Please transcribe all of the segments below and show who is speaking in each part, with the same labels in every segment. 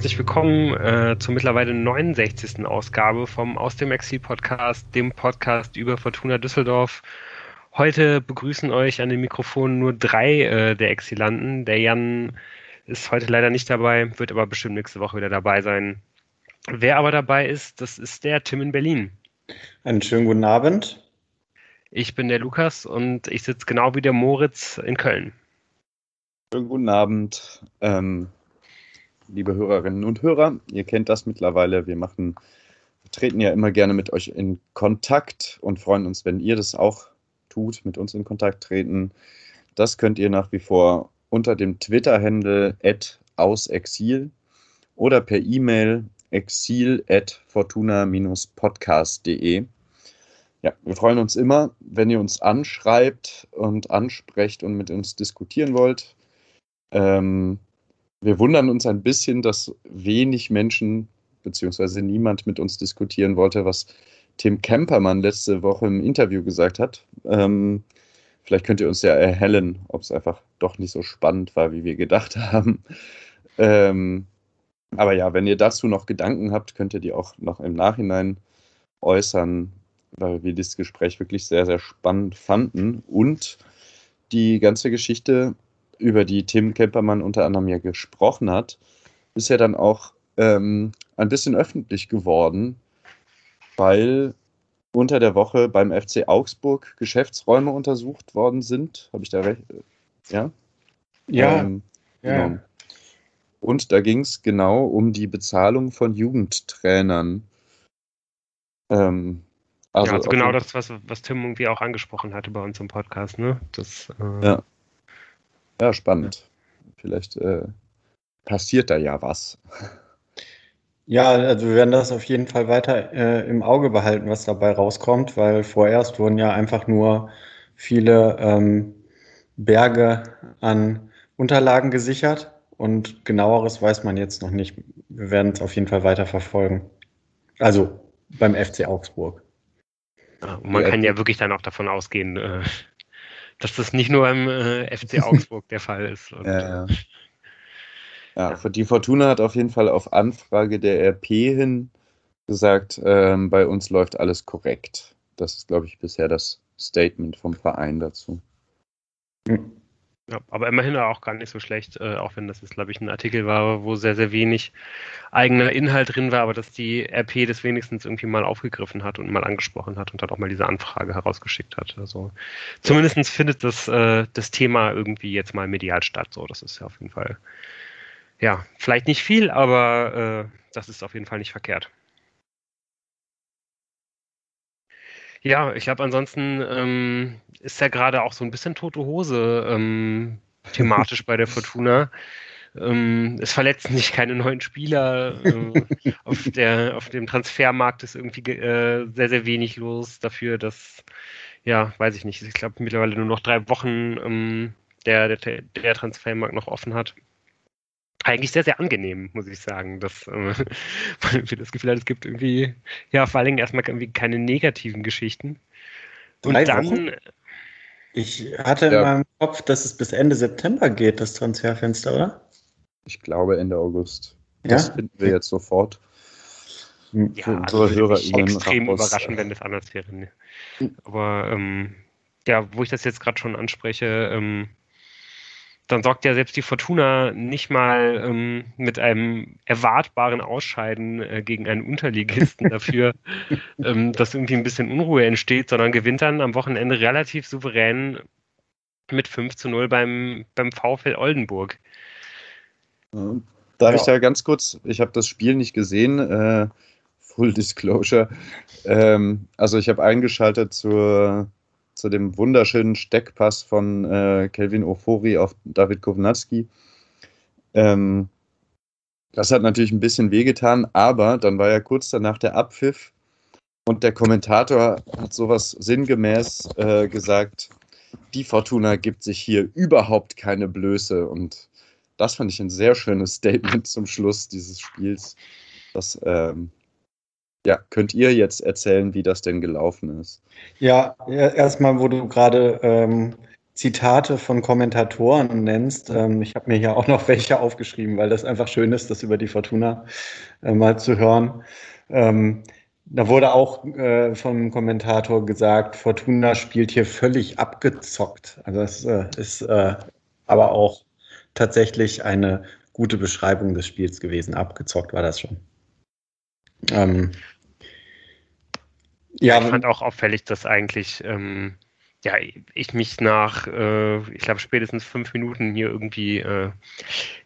Speaker 1: herzlich willkommen äh, zur mittlerweile 69. Ausgabe vom Aus dem Exil Podcast, dem Podcast über Fortuna Düsseldorf. Heute begrüßen euch an den Mikrofonen nur drei äh, der Exilanten. Der Jan ist heute leider nicht dabei, wird aber bestimmt nächste Woche wieder dabei sein. Wer aber dabei ist, das ist der Tim in Berlin.
Speaker 2: Einen schönen guten Abend.
Speaker 1: Ich bin der Lukas und ich sitze genau wie der Moritz in Köln.
Speaker 3: Schönen guten Abend. Ähm, liebe Hörerinnen und Hörer. Ihr kennt das mittlerweile. Wir machen, treten ja immer gerne mit euch in Kontakt und freuen uns, wenn ihr das auch tut, mit uns in Kontakt treten. Das könnt ihr nach wie vor unter dem Twitter-Handle ausexil oder per E-Mail exil at fortuna-podcast.de. Ja, wir freuen uns immer, wenn ihr uns anschreibt und ansprecht und mit uns diskutieren wollt. Ähm, wir wundern uns ein bisschen, dass wenig Menschen beziehungsweise niemand mit uns diskutieren wollte, was Tim Kempermann letzte Woche im Interview gesagt hat. Ähm, vielleicht könnt ihr uns ja erhellen, ob es einfach doch nicht so spannend war, wie wir gedacht haben. Ähm, aber ja, wenn ihr dazu noch Gedanken habt, könnt ihr die auch noch im Nachhinein äußern, weil wir dieses Gespräch wirklich sehr, sehr spannend fanden und die ganze Geschichte über die Tim Kempermann unter anderem ja gesprochen hat, ist ja dann auch ähm, ein bisschen öffentlich geworden, weil unter der Woche beim FC Augsburg Geschäftsräume untersucht worden sind. Habe ich da recht?
Speaker 2: Ja? Ja. Ähm,
Speaker 3: ja. Genau. Und da ging es genau um die Bezahlung von Jugendtrainern.
Speaker 1: Ähm, also, ja, also genau das, was, was Tim irgendwie auch angesprochen hatte bei uns im Podcast, ne? Das,
Speaker 3: äh, ja. Ja, spannend. Vielleicht äh, passiert da ja was.
Speaker 2: Ja, also wir werden das auf jeden Fall weiter äh, im Auge behalten, was dabei rauskommt, weil vorerst wurden ja einfach nur viele ähm, Berge an Unterlagen gesichert und genaueres weiß man jetzt noch nicht. Wir werden es auf jeden Fall weiter verfolgen. Also beim FC Augsburg.
Speaker 1: Ja, man kann ja wirklich dann auch davon ausgehen, äh, dass das nicht nur im äh, FC Augsburg der Fall ist. Und,
Speaker 3: ja, ja. ja, für die Fortuna hat auf jeden Fall auf Anfrage der RP hin gesagt, ähm, bei uns läuft alles korrekt. Das ist, glaube ich, bisher das Statement vom Verein dazu.
Speaker 1: Mhm. Ja, aber immerhin auch gar nicht so schlecht, äh, auch wenn das jetzt, glaube ich, ein Artikel war, wo sehr, sehr wenig eigener Inhalt drin war, aber dass die RP das wenigstens irgendwie mal aufgegriffen hat und mal angesprochen hat und dann auch mal diese Anfrage herausgeschickt hat. Also zumindest findet das, äh, das Thema irgendwie jetzt mal medial statt. So, das ist ja auf jeden Fall, ja, vielleicht nicht viel, aber äh, das ist auf jeden Fall nicht verkehrt. Ja, ich glaube, ansonsten ähm, ist ja gerade auch so ein bisschen tote Hose ähm, thematisch bei der Fortuna. Ähm, es verletzen sich keine neuen Spieler. Äh, auf, der, auf dem Transfermarkt ist irgendwie äh, sehr, sehr wenig los dafür, dass, ja, weiß ich nicht, ich glaube mittlerweile nur noch drei Wochen ähm, der, der, der Transfermarkt noch offen hat eigentlich sehr, sehr angenehm, muss ich sagen. Dass äh, man das Gefühl hat, es gibt irgendwie, ja, vor allen Dingen erstmal irgendwie keine negativen Geschichten.
Speaker 2: Und Drei dann. Wochen? Ich hatte ja. in meinem Kopf, dass es bis Ende September geht, das Transferfenster, oder?
Speaker 3: Ich glaube Ende August. Ja? Das finden wir jetzt sofort.
Speaker 1: Ja, für unsere also Hörer extrem überraschen, wenn das anders wäre. Ne? Aber ähm, ja, wo ich das jetzt gerade schon anspreche, ähm, dann sorgt ja selbst die Fortuna nicht mal ähm, mit einem erwartbaren Ausscheiden äh, gegen einen Unterligisten dafür, ähm, dass irgendwie ein bisschen Unruhe entsteht, sondern gewinnt dann am Wochenende relativ souverän mit 5 zu 0 beim, beim VfL Oldenburg.
Speaker 3: Darf ja. ich da ganz kurz, ich habe das Spiel nicht gesehen, äh, Full Disclosure. Ähm, also ich habe eingeschaltet zur zu dem wunderschönen Steckpass von äh, Kelvin Ofori auf David Kovnatski. Ähm, das hat natürlich ein bisschen wehgetan, aber dann war ja kurz danach der Abpfiff und der Kommentator hat sowas sinngemäß äh, gesagt, die Fortuna gibt sich hier überhaupt keine Blöße und das fand ich ein sehr schönes Statement zum Schluss dieses Spiels. Das ähm, ja, könnt ihr jetzt erzählen, wie das denn gelaufen ist?
Speaker 2: Ja, erstmal, wo du gerade ähm, Zitate von Kommentatoren nennst. Ähm, ich habe mir hier auch noch welche aufgeschrieben, weil das einfach schön ist, das über die Fortuna äh, mal zu hören. Ähm, da wurde auch äh, vom Kommentator gesagt, Fortuna spielt hier völlig abgezockt. Also das äh, ist äh, aber auch tatsächlich eine gute Beschreibung des Spiels gewesen. Abgezockt war das schon.
Speaker 1: Ähm, ja, ich fand auch auffällig, dass eigentlich ähm, ja, ich mich nach, äh, ich glaube, spätestens fünf Minuten hier irgendwie, äh,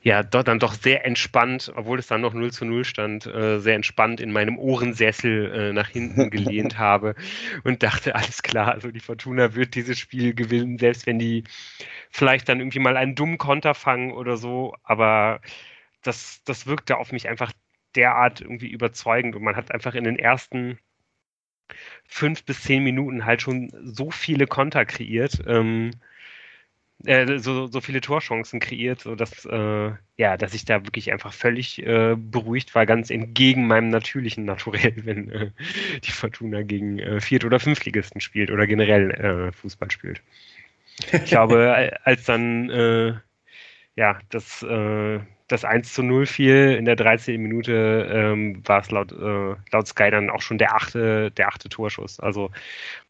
Speaker 1: ja, dort dann doch sehr entspannt, obwohl es dann noch 0 zu 0 stand, äh, sehr entspannt in meinem Ohrensessel äh, nach hinten gelehnt habe und dachte, alles klar, also die Fortuna wird dieses Spiel gewinnen, selbst wenn die vielleicht dann irgendwie mal einen dummen Konter fangen oder so, aber das, das wirkte auf mich einfach derart irgendwie überzeugend und man hat einfach in den ersten fünf bis zehn Minuten halt schon so viele Konter kreiert, ähm, äh, so, so viele Torchancen kreiert, so dass, äh, ja, dass ich da wirklich einfach völlig äh, beruhigt war, ganz entgegen meinem natürlichen Naturell, wenn äh, die Fortuna gegen äh, Viert- oder Fünftligisten spielt oder generell äh, Fußball spielt. Ich glaube, als dann ja, das das 1 zu 0 fiel in der 13. Minute, ähm, war es laut, äh, laut Sky dann auch schon der achte, der achte Torschuss. Also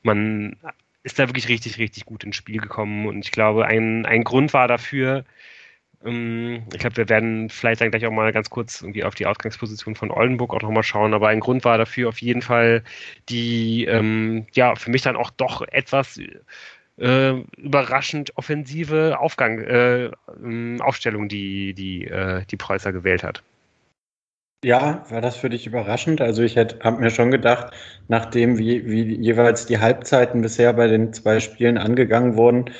Speaker 1: man ist da wirklich richtig, richtig gut ins Spiel gekommen und ich glaube, ein, ein Grund war dafür, ähm, ich glaube, wir werden vielleicht dann gleich auch mal ganz kurz irgendwie auf die Ausgangsposition von Oldenburg auch nochmal schauen, aber ein Grund war dafür auf jeden Fall die, ähm, ja, für mich dann auch doch etwas äh, überraschend offensive Aufgang, äh, ähm, Aufstellung, die die, äh, die Preußer gewählt hat.
Speaker 2: Ja, war das für dich überraschend? Also ich habe mir schon gedacht, nachdem wie, wie jeweils die Halbzeiten bisher bei den zwei Spielen angegangen wurden,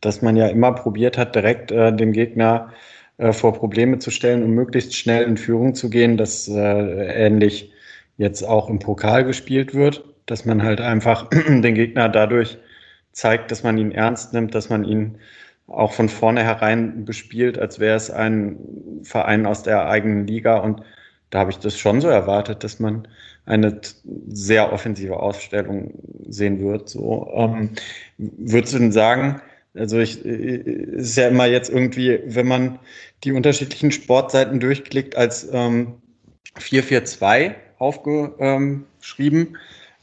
Speaker 2: dass man ja immer probiert hat, direkt äh, den Gegner äh, vor Probleme zu stellen und möglichst schnell in Führung zu gehen, dass äh, ähnlich jetzt auch im Pokal gespielt wird, dass man halt einfach den Gegner dadurch zeigt, dass man ihn ernst nimmt, dass man ihn auch von vornherein bespielt, als wäre es ein Verein aus der eigenen Liga. Und da habe ich das schon so erwartet, dass man eine sehr offensive Ausstellung sehen wird. So, ähm, würdest du denn sagen, also ich, ist ja immer jetzt irgendwie, wenn man die unterschiedlichen Sportseiten durchklickt, als ähm, 442 aufgeschrieben.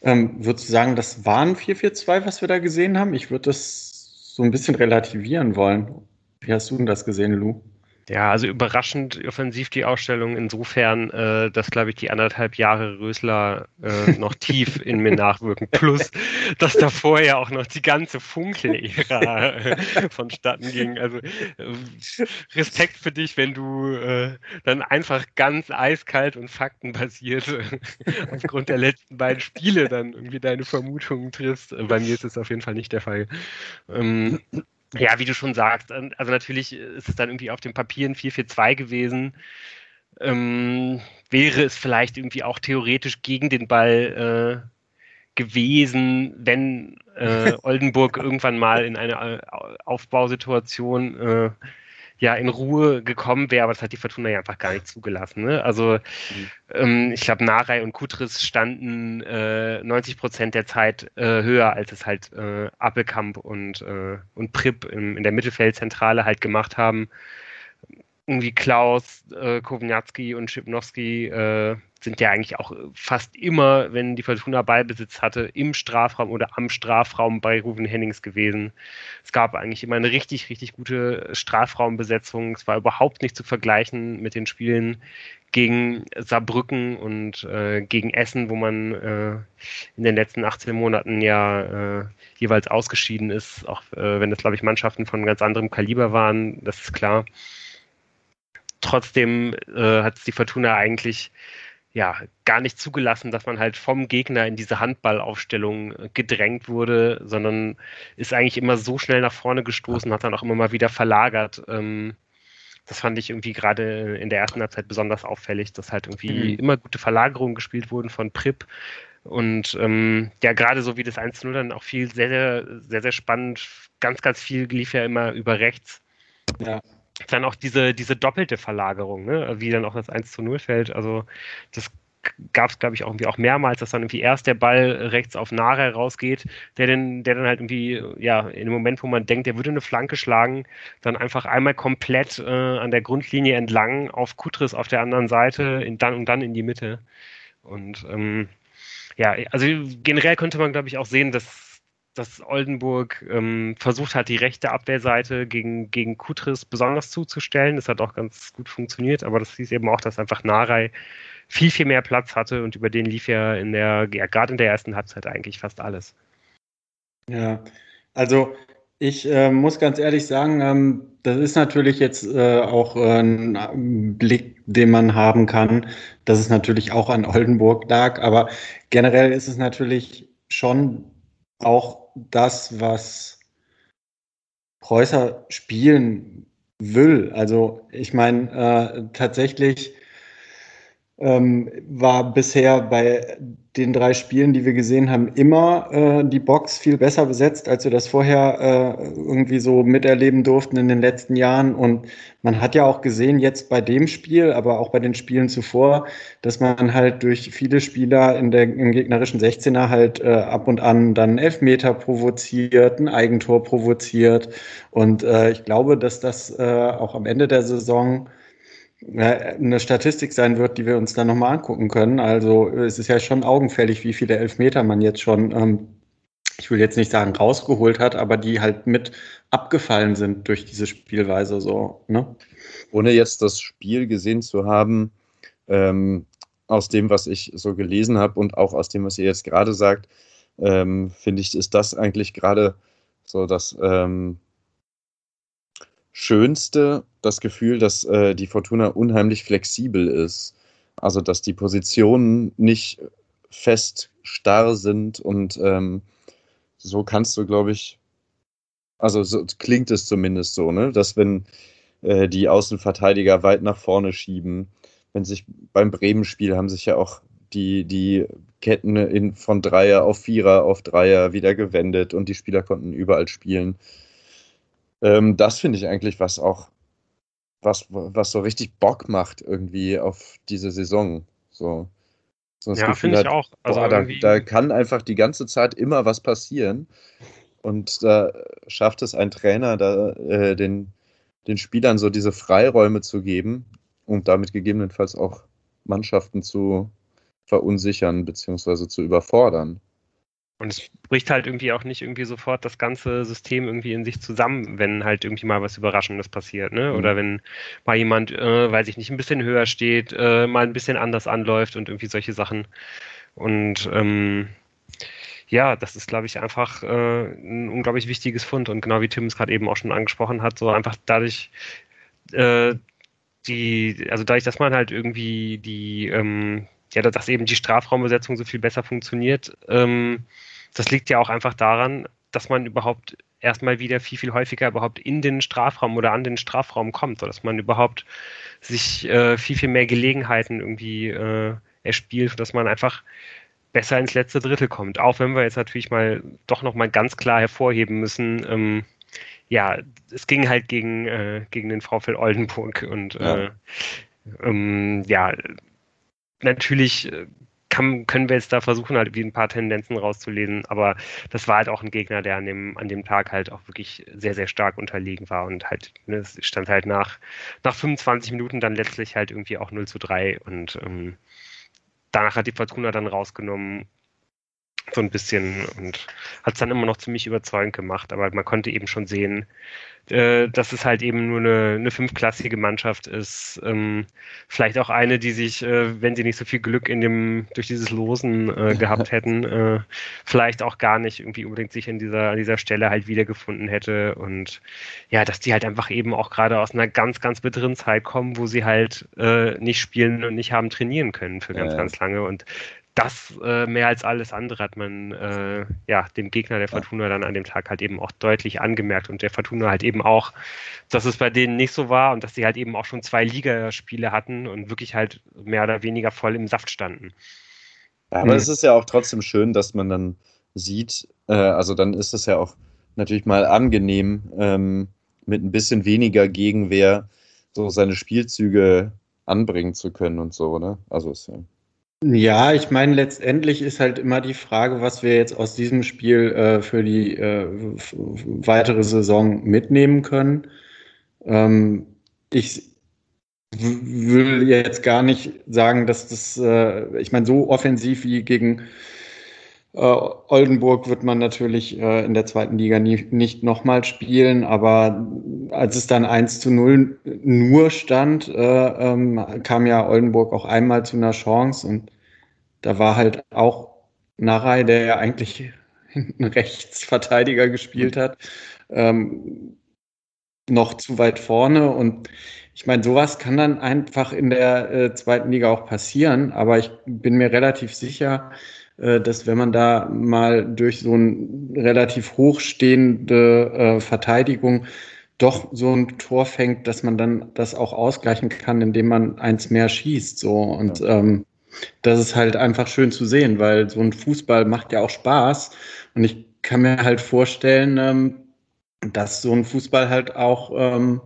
Speaker 2: Ähm, würdest du sagen, das war ein 4-4-2, was wir da gesehen haben? Ich würde das so ein bisschen relativieren wollen. Wie hast du denn das gesehen, Lou?
Speaker 1: Ja, also überraschend offensiv die Ausstellung insofern, äh, dass, glaube ich, die anderthalb Jahre Rösler äh, noch tief in mir nachwirken. Plus, dass da vorher auch noch die ganze Funkel-Ära äh, vonstatten ging. Also äh, Respekt für dich, wenn du äh, dann einfach ganz eiskalt und faktenbasiert äh, aufgrund der letzten beiden Spiele dann irgendwie deine Vermutungen triffst. Bei mir ist es auf jeden Fall nicht der Fall. Ähm, ja, wie du schon sagst, ähm, also natürlich ist es dann irgendwie auf dem Papier ein 4-4-2 gewesen. Ähm, wäre es vielleicht irgendwie auch theoretisch gegen den Ball äh, gewesen, wenn äh, Oldenburg irgendwann mal in eine äh, Aufbausituation äh, ja in Ruhe gekommen wäre, aber das hat die Fortuna ja einfach gar nicht zugelassen. Ne? Also mhm. ähm, ich glaube, Narei und Kutris standen äh, 90 Prozent der Zeit äh, höher, als es halt äh, Appelkamp und, äh, und Pripp in, in der Mittelfeldzentrale halt gemacht haben irgendwie Klaus, äh, Kowniatski und Schipnowski äh, sind ja eigentlich auch fast immer, wenn die Fortuna Ballbesitz hatte, im Strafraum oder am Strafraum bei Ruven Hennings gewesen. Es gab eigentlich immer eine richtig, richtig gute Strafraumbesetzung. Es war überhaupt nicht zu vergleichen mit den Spielen gegen Saarbrücken und äh, gegen Essen, wo man äh, in den letzten 18 Monaten ja äh, jeweils ausgeschieden ist, auch äh, wenn das, glaube ich, Mannschaften von ganz anderem Kaliber waren, das ist klar trotzdem äh, hat die Fortuna eigentlich ja gar nicht zugelassen, dass man halt vom Gegner in diese Handballaufstellung äh, gedrängt wurde, sondern ist eigentlich immer so schnell nach vorne gestoßen, hat dann auch immer mal wieder verlagert. Ähm, das fand ich irgendwie gerade in der ersten Halbzeit besonders auffällig, dass halt irgendwie mhm. immer gute Verlagerungen gespielt wurden von Prip. Und ähm, ja, gerade so wie das 1-0 dann auch viel sehr, sehr, sehr, sehr spannend. Ganz, ganz viel lief ja immer über rechts. Ja dann auch diese, diese doppelte Verlagerung, ne? wie dann auch das 1 zu 0 fällt. Also das gab es, glaube ich, auch irgendwie auch mehrmals, dass dann irgendwie erst der Ball rechts auf Nare rausgeht, der dann, der dann halt irgendwie, ja, in dem Moment, wo man denkt, der würde eine Flanke schlagen, dann einfach einmal komplett äh, an der Grundlinie entlang auf Kutris auf der anderen Seite in, dann und dann in die Mitte. Und ähm, ja, also generell könnte man, glaube ich, auch sehen, dass dass Oldenburg ähm, versucht hat, die rechte Abwehrseite gegen, gegen Kutris besonders zuzustellen. Das hat auch ganz gut funktioniert, aber das hieß eben auch, dass einfach Narei viel, viel mehr Platz hatte und über den lief ja in der, ja, gerade in der ersten Halbzeit eigentlich fast alles.
Speaker 2: Ja, also ich äh, muss ganz ehrlich sagen, ähm, das ist natürlich jetzt äh, auch äh, ein Blick, den man haben kann, dass es natürlich auch an Oldenburg lag, aber generell ist es natürlich schon auch das, was Preußer spielen will. Also ich meine, äh, tatsächlich ähm, war bisher bei den drei Spielen, die wir gesehen haben, immer äh, die Box viel besser besetzt, als wir das vorher äh, irgendwie so miterleben durften in den letzten Jahren. Und man hat ja auch gesehen, jetzt bei dem Spiel, aber auch bei den Spielen zuvor, dass man halt durch viele Spieler in der, im gegnerischen 16er halt äh, ab und an dann Elfmeter provoziert, ein Eigentor provoziert. Und äh, ich glaube, dass das äh, auch am Ende der Saison eine Statistik sein wird, die wir uns dann nochmal angucken können. Also es ist ja schon augenfällig, wie viele Elfmeter man jetzt schon, ähm, ich will jetzt nicht sagen rausgeholt hat, aber die halt mit abgefallen sind durch diese Spielweise so. Ne?
Speaker 3: Ohne jetzt das Spiel gesehen zu haben, ähm, aus dem, was ich so gelesen habe und auch aus dem, was ihr jetzt gerade sagt, ähm, finde ich, ist das eigentlich gerade so das ähm, Schönste das Gefühl, dass äh, die Fortuna unheimlich flexibel ist. Also, dass die Positionen nicht fest starr sind und ähm, so kannst du, glaube ich, also so klingt es zumindest so, ne? dass wenn äh, die Außenverteidiger weit nach vorne schieben, wenn sich beim Bremen-Spiel haben sich ja auch die, die Ketten in, von Dreier auf Vierer auf Dreier wieder gewendet und die Spieler konnten überall spielen. Ähm, das finde ich eigentlich, was auch, was, was so richtig Bock macht irgendwie auf diese Saison. So.
Speaker 1: so ja, finde ich auch.
Speaker 3: Also boah, da, da kann einfach die ganze Zeit immer was passieren. Und da schafft es ein Trainer, da äh, den, den Spielern so diese Freiräume zu geben und damit gegebenenfalls auch Mannschaften zu verunsichern bzw. zu überfordern.
Speaker 1: Und es bricht halt irgendwie auch nicht irgendwie sofort das ganze System irgendwie in sich zusammen, wenn halt irgendwie mal was Überraschendes passiert, ne? Mhm. Oder wenn mal jemand, äh, weiß ich nicht, ein bisschen höher steht, äh, mal ein bisschen anders anläuft und irgendwie solche Sachen. Und ähm, ja, das ist, glaube ich, einfach äh, ein unglaublich wichtiges Fund. Und genau wie Tim es gerade eben auch schon angesprochen hat, so einfach dadurch, äh, die, also dadurch, dass man halt irgendwie die, ähm, ja, dass eben die Strafraumbesetzung so viel besser funktioniert. Ähm, das liegt ja auch einfach daran, dass man überhaupt erstmal wieder viel, viel häufiger überhaupt in den Strafraum oder an den Strafraum kommt, sodass man überhaupt sich äh, viel, viel mehr Gelegenheiten irgendwie äh, erspielt, dass man einfach besser ins letzte Drittel kommt. Auch wenn wir jetzt natürlich mal doch nochmal ganz klar hervorheben müssen, ähm, ja, es ging halt gegen, äh, gegen den VfL Oldenburg und ja, äh, ähm, ja natürlich äh, kann, können wir jetzt da versuchen, halt wie ein paar Tendenzen rauszulesen, aber das war halt auch ein Gegner, der an dem, an dem Tag halt auch wirklich sehr, sehr stark unterlegen war und halt, ne, es stand halt nach, nach 25 Minuten dann letztlich halt irgendwie auch 0 zu 3 und ähm, danach hat die Fortuna dann rausgenommen so ein bisschen und hat es dann immer noch ziemlich überzeugend gemacht, aber man konnte eben schon sehen, äh, dass es halt eben nur eine, eine fünfklassige Mannschaft ist. Ähm, vielleicht auch eine, die sich, äh, wenn sie nicht so viel Glück in dem, durch dieses Losen äh, gehabt hätten, äh, vielleicht auch gar nicht irgendwie unbedingt sich in dieser, an dieser Stelle halt wiedergefunden hätte. Und ja, dass die halt einfach eben auch gerade aus einer ganz, ganz bitteren Zeit kommen, wo sie halt äh, nicht spielen und nicht haben trainieren können für ganz, ja. ganz lange. Und das äh, mehr als alles andere hat man äh, ja dem Gegner der Fortuna dann an dem Tag halt eben auch deutlich angemerkt und der Fortuna halt eben auch, dass es bei denen nicht so war und dass sie halt eben auch schon zwei Ligaspiele hatten und wirklich halt mehr oder weniger voll im Saft standen.
Speaker 3: Ja, aber mhm. es ist ja auch trotzdem schön, dass man dann sieht, äh, also dann ist es ja auch natürlich mal angenehm, ähm, mit ein bisschen weniger Gegenwehr so seine Spielzüge anbringen zu können und so, ne? Also ist ja
Speaker 2: Ja, ich meine, letztendlich ist halt immer die Frage, was wir jetzt aus diesem Spiel äh, für die äh, weitere Saison mitnehmen können. Ähm, ich will jetzt gar nicht sagen, dass das, äh, ich meine, so offensiv wie gegen äh, Oldenburg wird man natürlich äh, in der zweiten Liga nie, nicht nochmal spielen, aber als es dann 1 zu 0 nur stand, äh, ähm, kam ja Oldenburg auch einmal zu einer Chance und da war halt auch Narei, der ja eigentlich einen Rechtsverteidiger gespielt hat, ähm, noch zu weit vorne. Und ich meine, sowas kann dann einfach in der äh, zweiten Liga auch passieren, aber ich bin mir relativ sicher, äh, dass wenn man da mal durch so eine relativ hochstehende äh, Verteidigung doch so ein Tor fängt, dass man dann das auch ausgleichen kann, indem man eins mehr schießt. So. Und ähm, das ist halt einfach schön zu sehen, weil so ein Fußball macht ja auch Spaß und ich kann mir halt vorstellen, ähm, dass so ein Fußball halt auch ähm,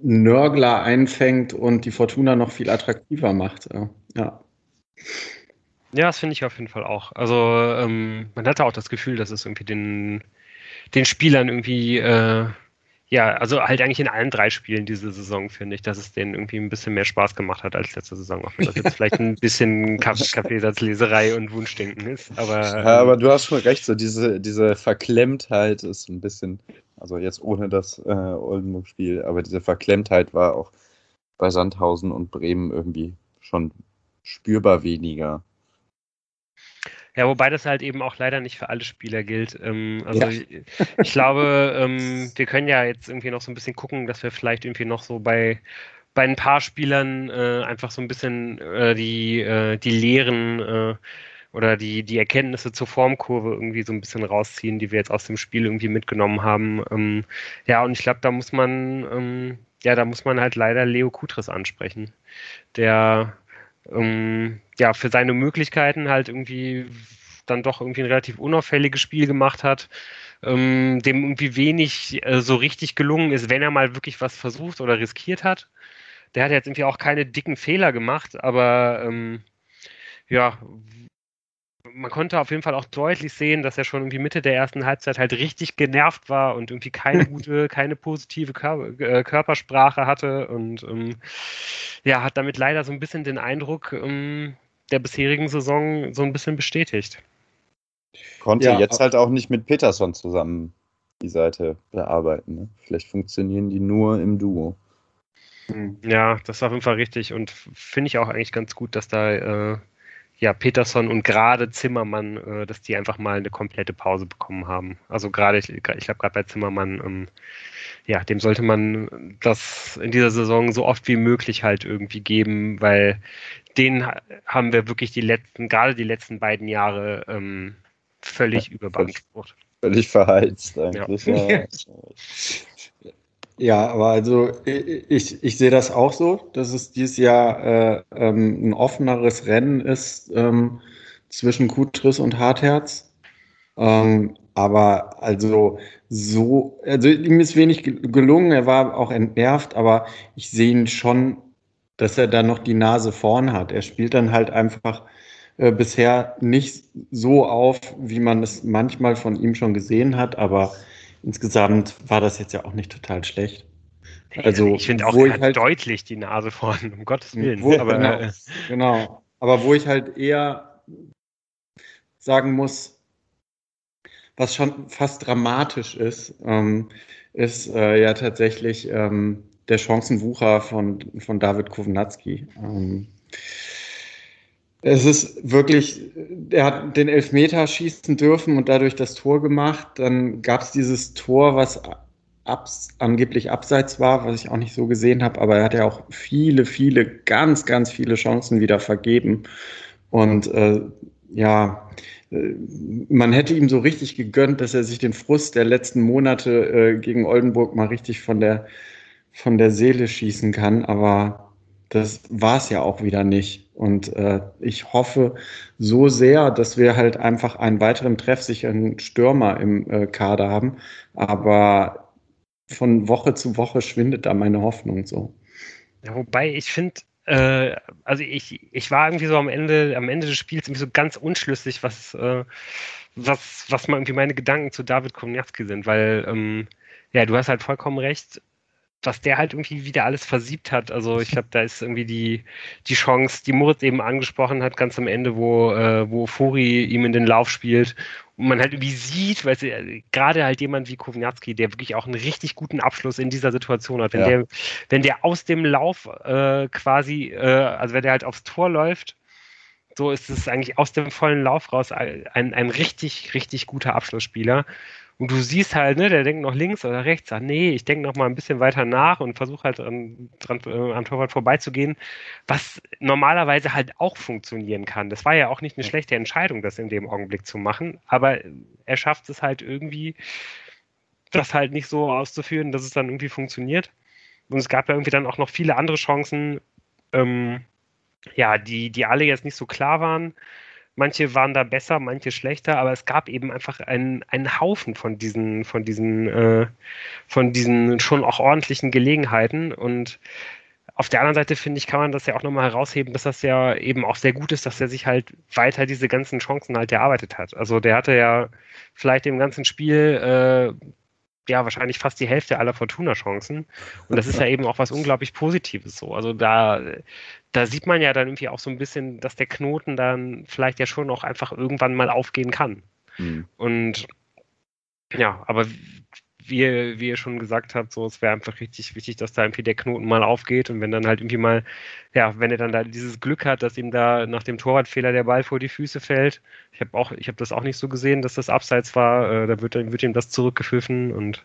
Speaker 2: Nörgler einfängt und die Fortuna noch viel attraktiver macht. Ja.
Speaker 1: Ja, das finde ich auf jeden Fall auch. Also ähm, man hatte auch das Gefühl, dass es irgendwie den, den Spielern irgendwie, äh, ja, also halt eigentlich in allen drei Spielen diese Saison, finde ich, dass es denen irgendwie ein bisschen mehr Spaß gemacht hat als letzte Saison. Auch wenn das jetzt vielleicht ein bisschen Kaffeesatzleserei und Wunschdenken ist. Aber,
Speaker 3: ähm, ja, aber du hast schon recht, so diese, diese Verklemmtheit ist ein bisschen, also jetzt ohne das äh, Oldenburg-Spiel, aber diese Verklemmtheit war auch bei Sandhausen und Bremen irgendwie schon spürbar weniger.
Speaker 1: Ja, wobei das halt eben auch leider nicht für alle Spieler gilt. Ähm, also ja. ich, ich, glaube, ähm, wir können ja jetzt irgendwie noch so ein bisschen gucken, dass wir vielleicht irgendwie noch so bei bei ein paar Spielern äh, einfach so ein bisschen äh, die, äh, die Lehren äh, oder die, die Erkenntnisse zur Formkurve irgendwie so ein bisschen rausziehen, die wir jetzt aus dem Spiel irgendwie mitgenommen haben. Ähm, ja, und ich glaube, da muss man, ähm, ja, da muss man halt leider Leo Kutris ansprechen, der ähm, ja, für seine Möglichkeiten halt irgendwie dann doch irgendwie ein relativ unauffälliges Spiel gemacht hat, ähm, dem irgendwie wenig äh, so richtig gelungen ist, wenn er mal wirklich was versucht oder riskiert hat. Der hat jetzt irgendwie auch keine dicken Fehler gemacht, aber ähm, ja, man konnte auf jeden Fall auch deutlich sehen, dass er schon irgendwie Mitte der ersten Halbzeit halt richtig genervt war und irgendwie keine gute, keine positive Kör äh, Körpersprache hatte und ähm, ja, hat damit leider so ein bisschen den Eindruck ähm, der bisherigen Saison so ein bisschen bestätigt.
Speaker 3: Konnte ja, jetzt halt auch nicht mit Peterson zusammen die Seite bearbeiten. Ne? Vielleicht funktionieren die nur im Duo.
Speaker 1: Ja, das war auf jeden Fall richtig und finde ich auch eigentlich ganz gut, dass da äh, ja, Peterson und gerade Zimmermann, äh, dass die einfach mal eine komplette Pause bekommen haben. Also gerade, ich, ich glaube gerade bei Zimmermann, ähm, ja, dem sollte man das in dieser Saison so oft wie möglich halt irgendwie geben, weil den haben wir wirklich die letzten, gerade die letzten beiden Jahre ähm, völlig ja, überbeansprucht.
Speaker 3: Völlig verheizt eigentlich. Ja.
Speaker 2: Ja, aber also ich, ich sehe das auch so, dass es dieses Jahr äh, ähm, ein offeneres Rennen ist ähm, zwischen Kutris und Hartherz. Ähm, aber also so, also ihm ist wenig gelungen, er war auch entnervt, aber ich sehe ihn schon, dass er da noch die Nase vorn hat. Er spielt dann halt einfach äh, bisher nicht so auf, wie man es manchmal von ihm schon gesehen hat, aber insgesamt war das jetzt ja auch nicht total schlecht.
Speaker 1: Also, ich finde auch, hat halt, deutlich die Nase vorn, um Gottes Willen. Wo,
Speaker 2: aber, genau, äh, genau. Aber wo ich halt eher sagen muss, was schon fast dramatisch ist, ähm, ist äh, ja tatsächlich ähm, der Chancenwucher von, von David Kownatski. Ähm, es ist wirklich, er hat den Elfmeter schießen dürfen und dadurch das Tor gemacht. Dann gab es dieses Tor, was abs angeblich abseits war, was ich auch nicht so gesehen habe, aber er hat ja auch viele, viele, ganz, ganz viele Chancen wieder vergeben. Und äh, ja, äh, man hätte ihm so richtig gegönnt, dass er sich den Frust der letzten Monate äh, gegen Oldenburg mal richtig von der, von der Seele schießen kann, aber das war es ja auch wieder nicht. Und äh, ich hoffe so sehr, dass wir halt einfach einen weiteren treffsicheren Stürmer im äh, Kader haben. Aber von Woche zu Woche schwindet da meine Hoffnung so.
Speaker 1: Ja, wobei ich finde, äh, also ich, ich war irgendwie so am Ende, am Ende des Spiels irgendwie so ganz unschlüssig, was, äh, was, was mal irgendwie meine Gedanken zu David Komniatski sind, weil, ähm, ja, du hast halt vollkommen recht, was der halt irgendwie wieder alles versiebt hat. Also ich glaube, da ist irgendwie die, die Chance, die Moritz eben angesprochen hat, ganz am Ende, wo, äh, wo Furi ihm in den Lauf spielt und man halt irgendwie sieht, weil äh, gerade halt jemand wie Kovnatski, der wirklich auch einen richtig guten Abschluss in dieser Situation hat, wenn ja. der, wenn der aus dem Lauf äh, quasi, äh, also wenn der halt aufs Tor läuft, so ist es eigentlich aus dem vollen Lauf raus ein, ein richtig, richtig guter Abschlussspieler. Und du siehst halt, ne, der denkt noch links oder rechts, sagt, nee, ich denke noch mal ein bisschen weiter nach und versuche halt dran, dran, äh, am Torwart vorbeizugehen, was normalerweise halt auch funktionieren kann. Das war ja auch nicht eine schlechte Entscheidung, das in dem Augenblick zu machen, aber er schafft es halt irgendwie, das halt nicht so auszuführen, dass es dann irgendwie funktioniert. Und es gab ja irgendwie dann auch noch viele andere Chancen, ähm, ja, die, die alle jetzt nicht so klar waren. Manche waren da besser, manche schlechter, aber es gab eben einfach einen, einen Haufen von diesen, von diesen, äh, von diesen schon auch ordentlichen Gelegenheiten. Und auf der anderen Seite finde ich, kann man das ja auch nochmal herausheben, dass das ja eben auch sehr gut ist, dass er sich halt weiter diese ganzen Chancen halt erarbeitet hat. Also der hatte ja vielleicht im ganzen Spiel äh, ja wahrscheinlich fast die Hälfte aller Fortuna-Chancen. Und das ist ja eben auch was unglaublich Positives so. Also da, da sieht man ja dann irgendwie auch so ein bisschen, dass der Knoten dann vielleicht ja schon auch einfach irgendwann mal aufgehen kann. Mhm. Und ja, aber wie, wie ihr schon gesagt habt, so, es wäre einfach richtig wichtig, dass da irgendwie der Knoten mal aufgeht und wenn dann halt irgendwie mal, ja, wenn er dann da dieses Glück hat, dass ihm da nach dem Torwartfehler der Ball vor die Füße fällt. Ich habe auch, ich habe das auch nicht so gesehen, dass das abseits war. Äh, da wird, wird ihm das zurückgepfiffen und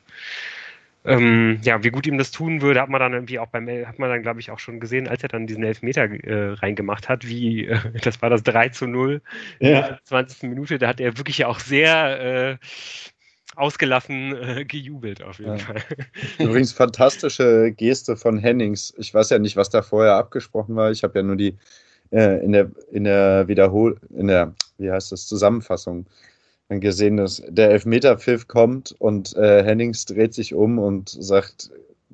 Speaker 1: ähm, ja, wie gut ihm das tun würde, hat man dann irgendwie auch beim, hat man dann, glaube ich, auch schon gesehen, als er dann diesen Elfmeter äh, reingemacht hat, wie, äh, das war das 3 zu 0 ja. in der 20. Minute, da hat er wirklich auch sehr, äh, ausgelassen äh, gejubelt auf jeden ja. Fall.
Speaker 3: Übrigens fantastische Geste von Hennings. Ich weiß ja nicht, was da vorher abgesprochen war. Ich habe ja nur die äh, in der in der Wiederhol in der wie heißt das Zusammenfassung gesehen, dass der Elfmeter-Pfiff kommt und äh, Hennings dreht sich um und sagt,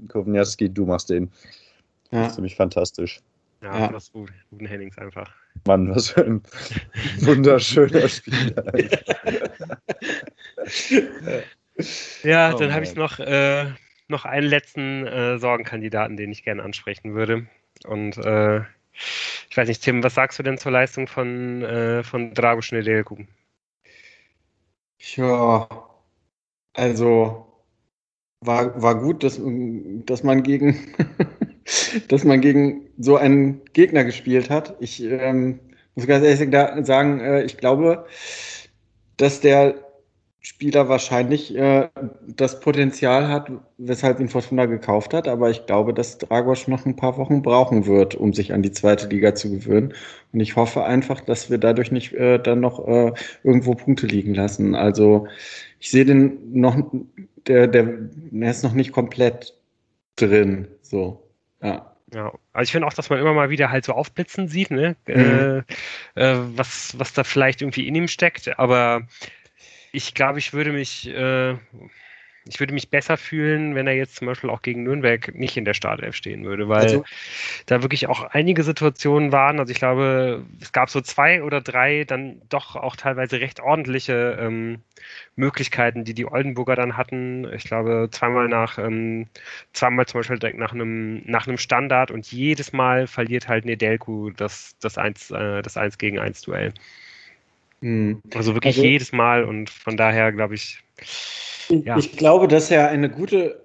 Speaker 3: Kovniewski, du machst den. Ja. Das ist ziemlich fantastisch.
Speaker 1: Ja, ja. das ist gut. Guten Hennings einfach.
Speaker 3: Mann, was für ein wunderschöner Spieler.
Speaker 1: ja, oh, dann habe ich noch, äh, noch einen letzten äh, Sorgenkandidaten, den ich gerne ansprechen würde. Und äh, ich weiß nicht, Tim, was sagst du denn zur Leistung von, äh, von Drago Schnedelku?
Speaker 2: Ja, also war, war gut, dass, dass man gegen dass man gegen so einen Gegner gespielt hat. Ich ähm, muss ganz ehrlich sagen, äh, ich glaube, dass der Spieler wahrscheinlich äh, das Potenzial hat, weshalb ihn Fortuna gekauft hat. Aber ich glaube, dass Dragos noch ein paar Wochen brauchen wird, um sich an die zweite Liga zu gewöhnen. Und ich hoffe einfach, dass wir dadurch nicht äh, dann noch äh, irgendwo Punkte liegen lassen. Also ich sehe den noch, der, der, der ist noch nicht komplett drin. So. Ja.
Speaker 1: Ja, also ich finde auch, dass man immer mal wieder halt so aufblitzen sieht, ne? Mhm. Äh, äh, was, was da vielleicht irgendwie in ihm steckt, aber ich glaube, ich würde mich, äh, ich würde mich besser fühlen, wenn er jetzt zum Beispiel auch gegen Nürnberg nicht in der Startelf stehen würde, weil also, da wirklich auch einige Situationen waren. Also ich glaube, es gab so zwei oder drei dann doch auch teilweise recht ordentliche ähm, Möglichkeiten, die die Oldenburger dann hatten. Ich glaube, zweimal nach, ähm, zweimal zum Beispiel direkt nach einem, nach einem Standard und jedes Mal verliert halt Nedelku das, das 1, äh, das 1 gegen 1 Duell. Mhm. Also wirklich also, jedes Mal und von daher glaube ich,
Speaker 2: ja. Ich glaube, dass er eine gute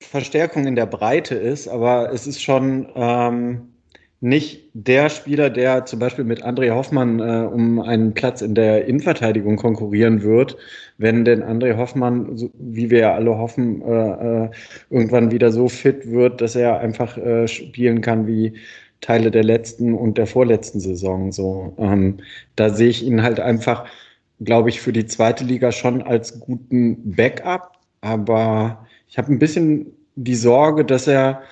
Speaker 2: Verstärkung in der Breite ist, aber es ist schon ähm, nicht der Spieler, der zum Beispiel mit André Hoffmann äh, um einen Platz in der Innenverteidigung konkurrieren wird, wenn denn André Hoffmann, so, wie wir ja alle hoffen, äh, äh, irgendwann wieder so fit wird, dass er einfach äh, spielen kann wie Teile der letzten und der vorletzten Saison. So, ähm, da sehe ich ihn halt einfach glaube ich, für die zweite Liga schon als guten Backup. Aber ich habe ein bisschen die Sorge, dass er,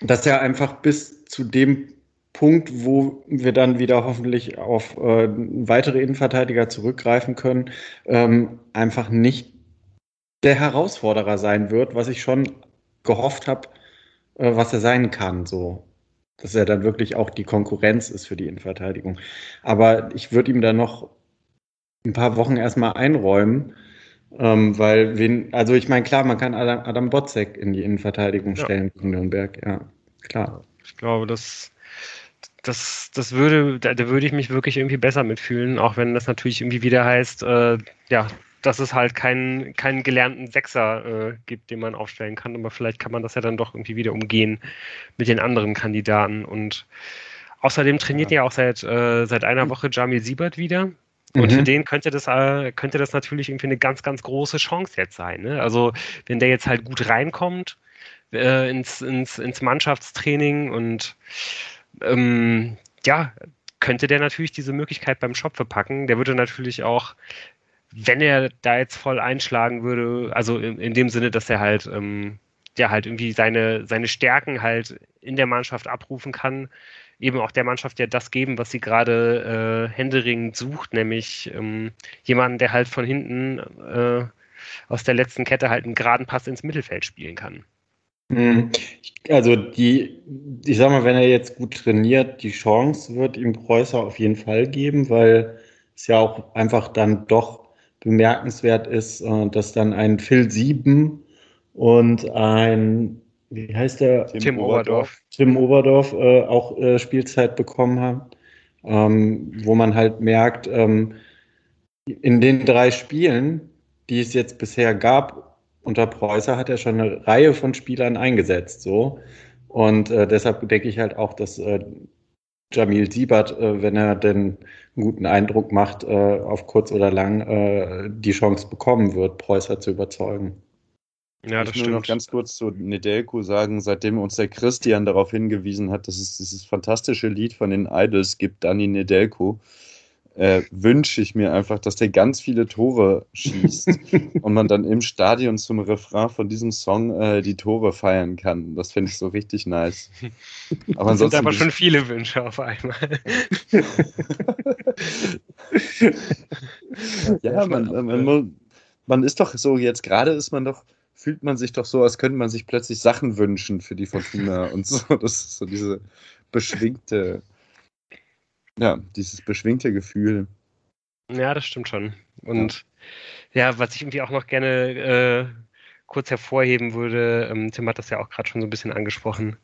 Speaker 2: dass er einfach bis zu dem Punkt, wo wir dann wieder hoffentlich auf äh, weitere Innenverteidiger zurückgreifen können, ähm, einfach nicht der Herausforderer sein wird, was ich schon gehofft habe, äh, was er sein kann. So. dass er dann wirklich auch die Konkurrenz ist für die Innenverteidigung. Aber ich würde ihm da noch ein paar Wochen erstmal einräumen, ähm, weil, wen, also ich meine, klar, man kann Adam, Adam Botzek in die Innenverteidigung stellen ja. gegen Nürnberg, ja, klar.
Speaker 1: Ich glaube, das, das, das würde, da, da, würde ich mich wirklich irgendwie besser mitfühlen, auch wenn das natürlich irgendwie wieder heißt, äh, ja, dass es halt keinen, keinen gelernten Sechser äh, gibt, den man aufstellen kann. Aber vielleicht kann man das ja dann doch irgendwie wieder umgehen mit den anderen Kandidaten. Und außerdem trainiert ja, ja auch seit, äh, seit einer Woche Jamil Siebert wieder. Und mhm. für den könnte das, äh, könnte das natürlich irgendwie eine ganz, ganz große Chance jetzt sein. Ne? Also wenn der jetzt halt gut reinkommt äh, ins, ins, ins Mannschaftstraining und ähm, ja, könnte der natürlich diese Möglichkeit beim Schopfe packen. Der würde natürlich auch, wenn er da jetzt voll einschlagen würde, also in, in dem Sinne, dass er halt, ähm, der halt irgendwie seine, seine Stärken halt in der Mannschaft abrufen kann, eben auch der Mannschaft ja das geben, was sie gerade äh, händeringend sucht, nämlich ähm, jemanden, der halt von hinten äh, aus der letzten Kette halt einen geraden Pass ins Mittelfeld spielen kann.
Speaker 2: Mhm. Also die, ich sag mal, wenn er jetzt gut trainiert, die Chance wird ihm Preußer auf jeden Fall geben, weil es ja auch einfach dann doch bemerkenswert ist, äh, dass dann ein Phil Sieben und ein wie heißt der?
Speaker 1: Tim, Tim Oberdorf.
Speaker 2: Tim Oberdorf äh, auch äh, Spielzeit bekommen haben, ähm, wo man halt merkt, ähm, in den drei Spielen, die es jetzt bisher gab, unter Preußer hat er schon eine Reihe von Spielern eingesetzt, so. Und äh, deshalb denke ich halt auch, dass äh, Jamil Siebert, äh, wenn er denn einen guten Eindruck macht, äh, auf kurz oder lang äh, die Chance bekommen wird, Preußer zu überzeugen.
Speaker 3: Ja, das ich stimmt. noch ganz kurz zu Nedelko sagen, seitdem uns der Christian darauf hingewiesen hat, dass es dieses fantastische Lied von den Idols gibt, Dani Nedelko, äh, wünsche ich mir einfach, dass der ganz viele Tore schießt und man dann im Stadion zum Refrain von diesem Song äh, die Tore feiern kann. Das finde ich so richtig nice.
Speaker 1: Aber das sind aber schon viele Wünsche auf einmal.
Speaker 3: ja, man, man, man ist doch so, jetzt gerade ist man doch fühlt man sich doch so, als könnte man sich plötzlich Sachen wünschen für die Fortuna und so. Das ist so diese beschwingte, ja, dieses beschwingte Gefühl.
Speaker 1: Ja, das stimmt schon. Und ja, ja was ich irgendwie auch noch gerne äh, kurz hervorheben würde, ähm, Tim hat das ja auch gerade schon so ein bisschen angesprochen,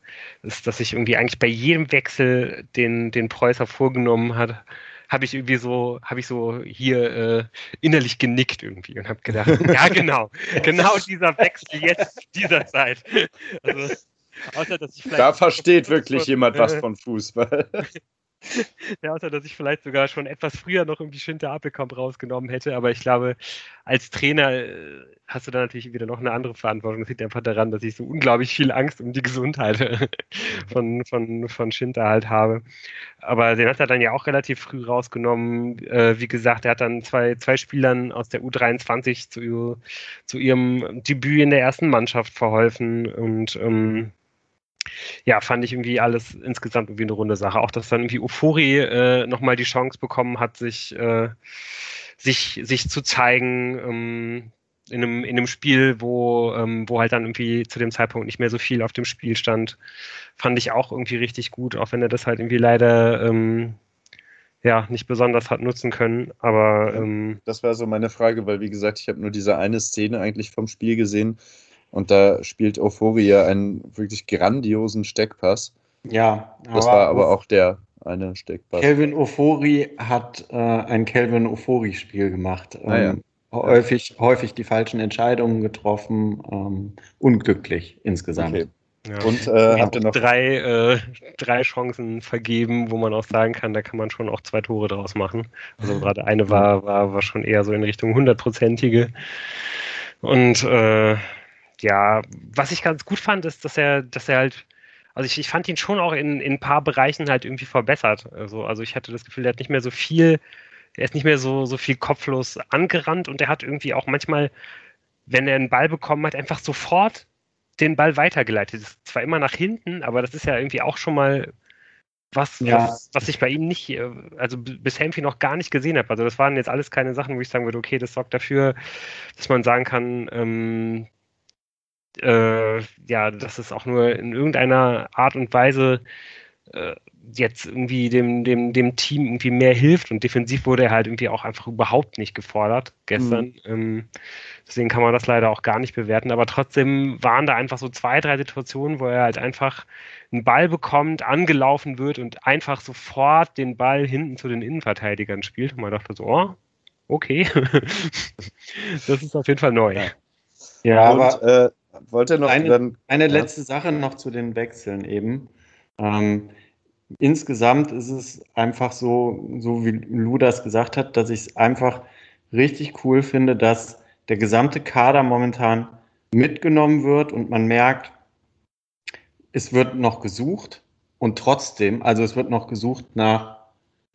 Speaker 1: ist, dass sich irgendwie eigentlich bei jedem Wechsel, den, den Preußer vorgenommen hat, habe ich irgendwie so, habe ich so hier äh, innerlich genickt irgendwie und habe gedacht, ja genau, genau dieser Wechsel jetzt dieser Zeit.
Speaker 3: Also, außer ich da versteht wirklich jemand was von Fußball.
Speaker 1: Ja, außer dass ich vielleicht sogar schon etwas früher noch irgendwie Schinter Appelkamp rausgenommen hätte, aber ich glaube, als Trainer äh, hast du da natürlich wieder noch eine andere Verantwortung. Das liegt einfach daran, dass ich so unglaublich viel Angst um die Gesundheit von, von, von Schinter halt habe. Aber den hat er dann ja auch relativ früh rausgenommen. Äh, wie gesagt, er hat dann zwei, zwei Spielern aus der U23 zu, zu ihrem Debüt in der ersten Mannschaft verholfen und ähm, ja, fand ich irgendwie alles insgesamt irgendwie eine runde Sache. Auch, dass dann irgendwie Ufori äh, nochmal die Chance bekommen hat, sich, äh, sich, sich zu zeigen ähm, in, einem, in einem Spiel, wo, ähm, wo halt dann irgendwie zu dem Zeitpunkt nicht mehr so viel auf dem Spiel stand, fand ich auch irgendwie richtig gut, auch wenn er das halt irgendwie leider ähm, ja, nicht besonders hat nutzen können. Aber ähm,
Speaker 3: das war so meine Frage, weil wie gesagt, ich habe nur diese eine Szene eigentlich vom Spiel gesehen und da spielt Euphoria einen wirklich grandiosen Steckpass.
Speaker 2: Ja,
Speaker 3: das war aber auch der eine Steckpass.
Speaker 2: Kelvin Ofori hat äh, ein Kelvin Ofori-Spiel gemacht. Ähm, ah, ja. häufig, häufig die falschen Entscheidungen getroffen, ähm, unglücklich insgesamt. Okay.
Speaker 1: Ja. Und äh, habt ihr noch drei, äh, drei Chancen vergeben, wo man auch sagen kann, da kann man schon auch zwei Tore draus machen. Also gerade eine war, war, war schon eher so in Richtung hundertprozentige. Und äh, ja, was ich ganz gut fand, ist, dass er, dass er halt, also ich, ich fand ihn schon auch in, in ein paar Bereichen halt irgendwie verbessert. Also, also ich hatte das Gefühl, er hat nicht mehr so viel, er ist nicht mehr so, so viel kopflos angerannt und er hat irgendwie auch manchmal, wenn er einen Ball bekommen hat, einfach sofort den Ball weitergeleitet. Das ist zwar immer nach hinten, aber das ist ja irgendwie auch schon mal was, ja. was, was ich bei ihm nicht, also bisher irgendwie noch gar nicht gesehen habe. Also das waren jetzt alles keine Sachen, wo ich sagen würde, okay, das sorgt dafür, dass man sagen kann, ähm, äh, ja, dass es auch nur in irgendeiner Art und Weise äh, jetzt irgendwie dem, dem, dem Team irgendwie mehr hilft und defensiv wurde er halt irgendwie auch einfach überhaupt nicht gefordert gestern. Mhm. Ähm, deswegen kann man das leider auch gar nicht bewerten. Aber trotzdem waren da einfach so zwei, drei Situationen, wo er halt einfach einen Ball bekommt, angelaufen wird und einfach sofort den Ball hinten zu den Innenverteidigern spielt. Und man dachte so, oh, okay. das ist auf jeden Fall neu.
Speaker 2: Ja, ja und, aber äh, wollte noch eine, dann, eine ja. letzte Sache noch zu den Wechseln eben. Ähm, insgesamt ist es einfach so, so wie Lu das gesagt hat, dass ich es einfach richtig cool finde, dass der gesamte Kader momentan mitgenommen wird und man merkt, es wird noch gesucht und trotzdem, also es wird noch gesucht nach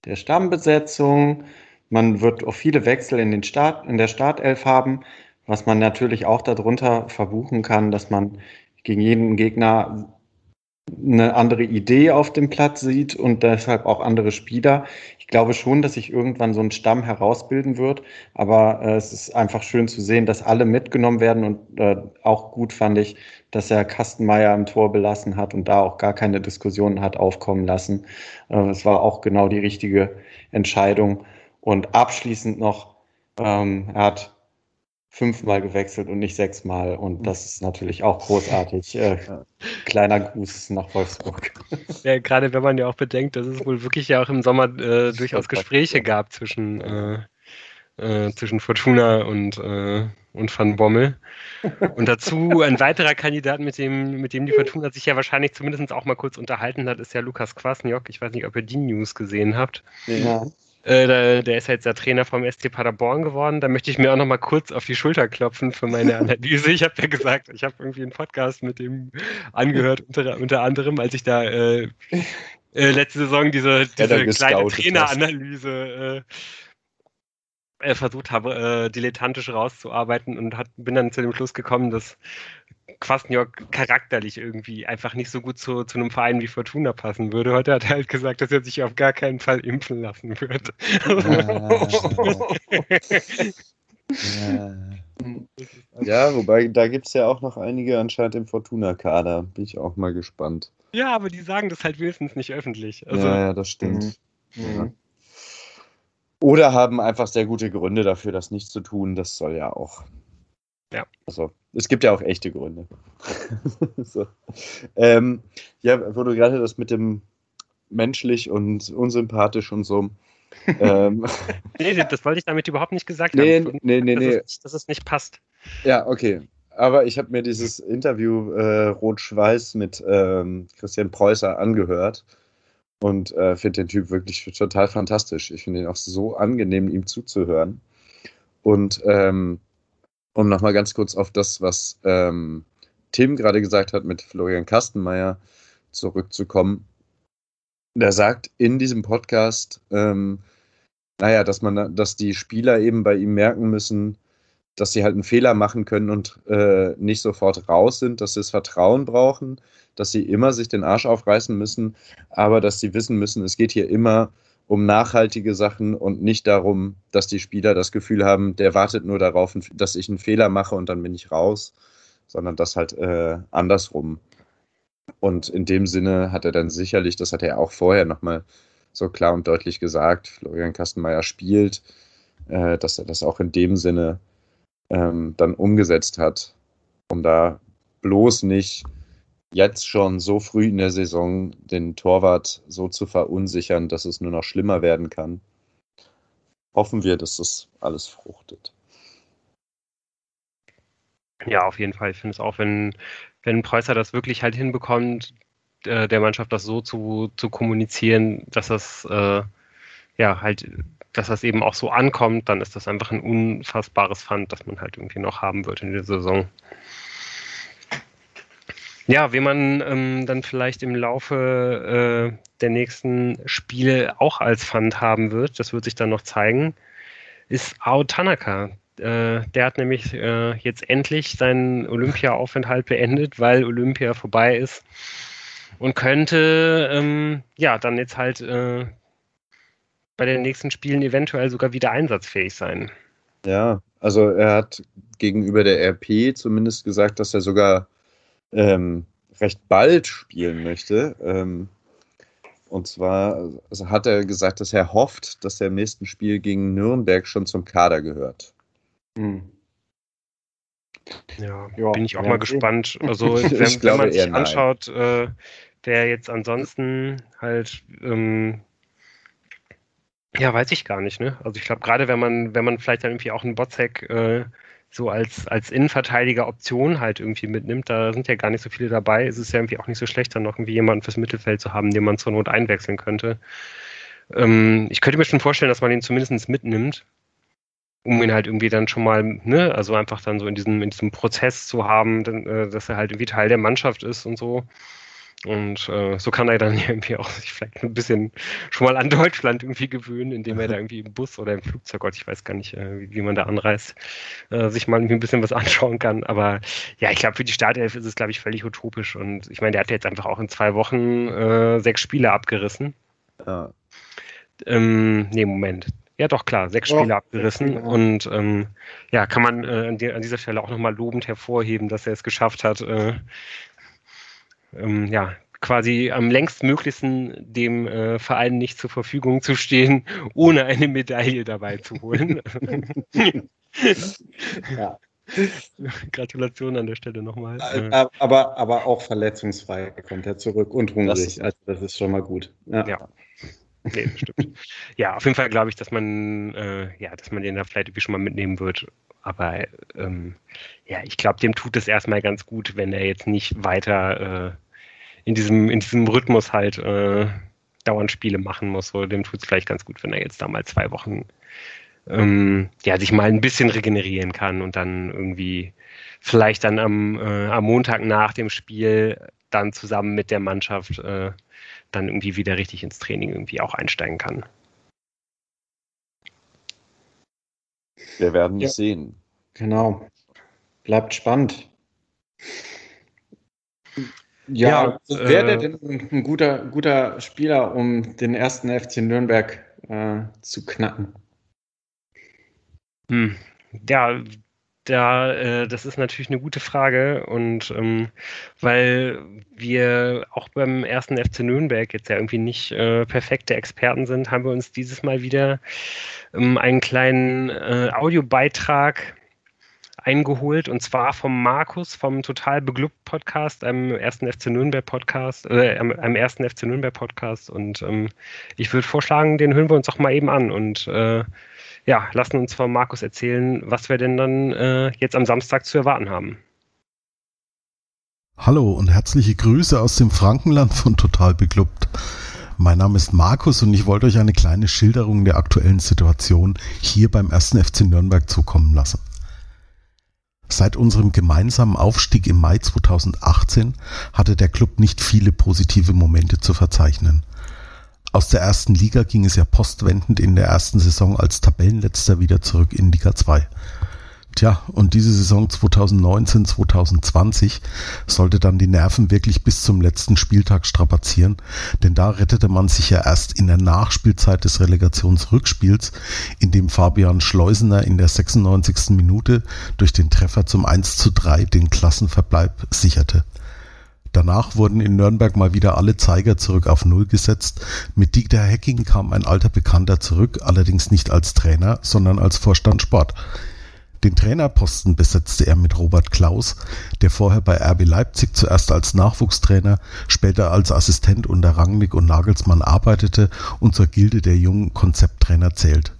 Speaker 2: der Stammbesetzung. Man wird auch viele Wechsel in, den Start, in der Startelf haben, was man natürlich auch darunter verbuchen kann, dass man gegen jeden Gegner eine andere Idee auf dem Platz sieht und deshalb auch andere Spieler. Ich glaube schon, dass sich irgendwann so ein Stamm herausbilden wird, aber äh, es ist einfach schön zu sehen, dass alle mitgenommen werden und äh, auch gut fand ich, dass er Kastenmeier im Tor belassen hat und da auch gar keine Diskussionen hat aufkommen lassen. Äh, es war auch genau die richtige Entscheidung. Und abschließend noch, ähm, er hat fünfmal gewechselt und nicht sechsmal. Und das ist natürlich auch großartig. Äh, kleiner Gruß nach Wolfsburg.
Speaker 1: Ja, gerade wenn man ja auch bedenkt, dass es wohl wirklich ja auch im Sommer äh, durchaus Gespräche gab zwischen, äh, äh, zwischen Fortuna und, äh, und Van Bommel. Und dazu ein weiterer Kandidat, mit dem, mit dem die Fortuna sich ja wahrscheinlich zumindest auch mal kurz unterhalten hat, ist ja Lukas Kwasniok. Ich weiß nicht, ob ihr die News gesehen habt. Ja. Äh, der, der, ist jetzt der Trainer vom ST Paderborn geworden. Da möchte ich mir auch noch mal kurz auf die Schulter klopfen für meine Analyse. Ich habe ja gesagt, ich habe irgendwie einen Podcast mit dem angehört, unter, unter anderem, als ich da äh, äh, letzte Saison diese, diese kleine Traineranalyse äh, versucht habe, äh, dilettantisch rauszuarbeiten und hat, bin dann zu dem Schluss gekommen, dass Kwasniok charakterlich irgendwie einfach nicht so gut zu, zu einem Verein wie Fortuna passen würde. Heute hat er halt gesagt, dass er sich auf gar keinen Fall impfen lassen wird.
Speaker 3: Ja, ja wobei da gibt es ja auch noch einige anscheinend im Fortuna-Kader. Bin ich auch mal gespannt.
Speaker 1: Ja, aber die sagen das halt wenigstens nicht öffentlich.
Speaker 3: Also, ja, ja, das stimmt. Mhm. Ja. Oder haben einfach sehr gute Gründe dafür, das nicht zu tun. Das soll ja auch. Ja. Also, es gibt ja auch echte Gründe. so. ähm, ja, wo du gerade das mit dem menschlich und unsympathisch und so.
Speaker 1: ähm, nee, das wollte ich damit überhaupt nicht gesagt
Speaker 3: nee, haben. Nee, nee, nee.
Speaker 1: Dass, es, dass es nicht passt.
Speaker 3: Ja, okay. Aber ich habe mir dieses Interview äh, Rot-Schweiß mit ähm, Christian Preußer angehört und äh, finde den Typ wirklich total fantastisch. Ich finde ihn auch so angenehm, ihm zuzuhören. Und ähm, um nochmal ganz kurz auf das, was ähm, Tim gerade gesagt hat mit Florian Kastenmeier zurückzukommen. Der sagt in diesem Podcast, ähm, naja, dass man, dass die Spieler eben bei ihm merken müssen, dass sie halt einen Fehler machen können und äh, nicht sofort raus sind, dass sie das Vertrauen brauchen, dass sie immer sich den Arsch aufreißen müssen, aber dass sie wissen müssen, es geht hier immer um nachhaltige Sachen und nicht darum, dass die Spieler das Gefühl haben, der wartet nur darauf, dass ich einen Fehler mache und dann bin ich raus, sondern das halt äh, andersrum. Und in dem Sinne hat er dann sicherlich, das hat er auch vorher nochmal so klar und deutlich gesagt, Florian Kastenmeier spielt, äh, dass er das auch in dem Sinne ähm, dann umgesetzt hat, um da bloß nicht jetzt schon so früh in der Saison den Torwart so zu verunsichern, dass es nur noch schlimmer werden kann. Hoffen wir, dass das alles fruchtet.
Speaker 1: Ja, auf jeden Fall. Ich finde es auch, wenn, wenn Preußer das wirklich halt hinbekommt, äh, der Mannschaft das so zu, zu kommunizieren, dass das äh, ja halt, dass das eben auch so ankommt, dann ist das einfach ein unfassbares Pfand, das man halt irgendwie noch haben wird in der Saison. Ja, wie man ähm, dann vielleicht im Laufe äh, der nächsten Spiele auch als Fund haben wird, das wird sich dann noch zeigen, ist Ao Tanaka. Äh, der hat nämlich äh, jetzt endlich seinen Olympia-Aufenthalt beendet, weil Olympia vorbei ist und könnte ähm, ja dann jetzt halt äh, bei den nächsten Spielen eventuell sogar wieder einsatzfähig sein.
Speaker 3: Ja, also er hat gegenüber der RP zumindest gesagt, dass er sogar ähm, recht bald spielen möchte. Ähm, Und zwar also hat er gesagt, dass er hofft, dass er im nächsten Spiel gegen Nürnberg schon zum Kader gehört. Hm.
Speaker 1: Ja, ja, bin ich auch mal gespannt. Also wenn, wenn man sich anschaut, äh, wer jetzt ansonsten halt ähm, ja, weiß ich gar nicht, ne? Also ich glaube, gerade wenn man, wenn man vielleicht dann irgendwie auch einen Botzek äh, so als, als Innenverteidiger Option halt irgendwie mitnimmt, da sind ja gar nicht so viele dabei, es ist ja irgendwie auch nicht so schlecht, dann noch irgendwie jemanden fürs Mittelfeld zu haben, den man zur Not einwechseln könnte. Ähm, ich könnte mir schon vorstellen, dass man ihn zumindest mitnimmt, um ihn halt irgendwie dann schon mal, ne, also einfach dann so in diesem, in diesem Prozess zu haben, denn, äh, dass er halt irgendwie Teil der Mannschaft ist und so. Und äh, so kann er dann irgendwie auch sich vielleicht ein bisschen schon mal an Deutschland irgendwie gewöhnen, indem er da irgendwie im Bus oder im Flugzeug, Gott, ich weiß gar nicht, äh, wie, wie, man da anreist, äh, sich mal irgendwie ein bisschen was anschauen kann. Aber ja, ich glaube, für die Startelf ist es, glaube ich, völlig utopisch. Und ich meine, der hat jetzt einfach auch in zwei Wochen äh, sechs Spiele abgerissen. Ja. Ähm, nee, Moment. Ja, doch, klar, sechs Spiele oh, abgerissen. Und ähm, ja, kann man äh, an, die, an, dieser Stelle auch nochmal lobend hervorheben, dass er es geschafft hat, äh, ähm, ja, quasi am längstmöglichsten dem äh, Verein nicht zur Verfügung zu stehen, ohne eine Medaille dabei zu holen. ja. Gratulation an der Stelle nochmal.
Speaker 2: Äh, aber, aber auch verletzungsfrei kommt er zurück und hungrig. Das, also das ist schon mal gut.
Speaker 1: Ja. ja. Nee, stimmt. ja, auf jeden Fall glaube ich, dass man, äh, ja, dass man den da vielleicht irgendwie schon mal mitnehmen wird. Aber ähm, ja, ich glaube, dem tut es erstmal ganz gut, wenn er jetzt nicht weiter äh, in diesem, in diesem Rhythmus halt äh, dauernd Spiele machen muss. So, dem tut es vielleicht ganz gut, wenn er jetzt da mal zwei Wochen ähm, ja, sich mal ein bisschen regenerieren kann und dann irgendwie vielleicht dann am, äh, am Montag nach dem Spiel dann zusammen mit der Mannschaft äh, dann irgendwie wieder richtig ins Training irgendwie auch einsteigen kann.
Speaker 3: Wir werden es ja. sehen.
Speaker 2: Genau. Bleibt spannend. Ja, ja äh, wäre der denn ein guter, guter Spieler, um den ersten FC Nürnberg äh, zu knacken?
Speaker 1: Hm. Ja, da, äh, das ist natürlich eine gute Frage und ähm, weil wir auch beim ersten FC Nürnberg jetzt ja irgendwie nicht äh, perfekte Experten sind, haben wir uns dieses Mal wieder ähm, einen kleinen äh, Audiobeitrag eingeholt und zwar vom Markus vom Total Beglückt Podcast, einem ersten FC Nürnberg Podcast, äh, einem ersten FC Nürnberg Podcast und ähm, ich würde vorschlagen, den hören wir uns auch mal eben an und äh, ja, lassen uns von Markus erzählen, was wir denn dann äh, jetzt am Samstag zu erwarten haben.
Speaker 4: Hallo und herzliche Grüße aus dem Frankenland von Total Beglückt. Mein Name ist Markus und ich wollte euch eine kleine Schilderung der aktuellen Situation hier beim ersten FC Nürnberg zukommen lassen. Seit unserem gemeinsamen Aufstieg im Mai 2018 hatte der Club nicht viele positive Momente zu verzeichnen. Aus der ersten Liga ging es ja postwendend in der ersten Saison als Tabellenletzter wieder zurück in Liga 2. Tja, und diese Saison 2019, 2020 sollte dann die Nerven wirklich bis zum letzten Spieltag strapazieren, denn da rettete man sich ja erst in der Nachspielzeit des Relegationsrückspiels, in dem Fabian Schleusener in der 96. Minute durch den Treffer zum 1 zu 3 den Klassenverbleib sicherte. Danach wurden in Nürnberg mal wieder alle Zeiger zurück auf Null gesetzt. Mit Dieter Hecking kam ein alter Bekannter zurück, allerdings nicht als Trainer, sondern als Vorstand Sport. Den Trainerposten besetzte er mit Robert Klaus, der vorher bei RB Leipzig zuerst als Nachwuchstrainer, später als Assistent unter Rangnick und Nagelsmann arbeitete und zur Gilde der jungen Konzepttrainer zählt.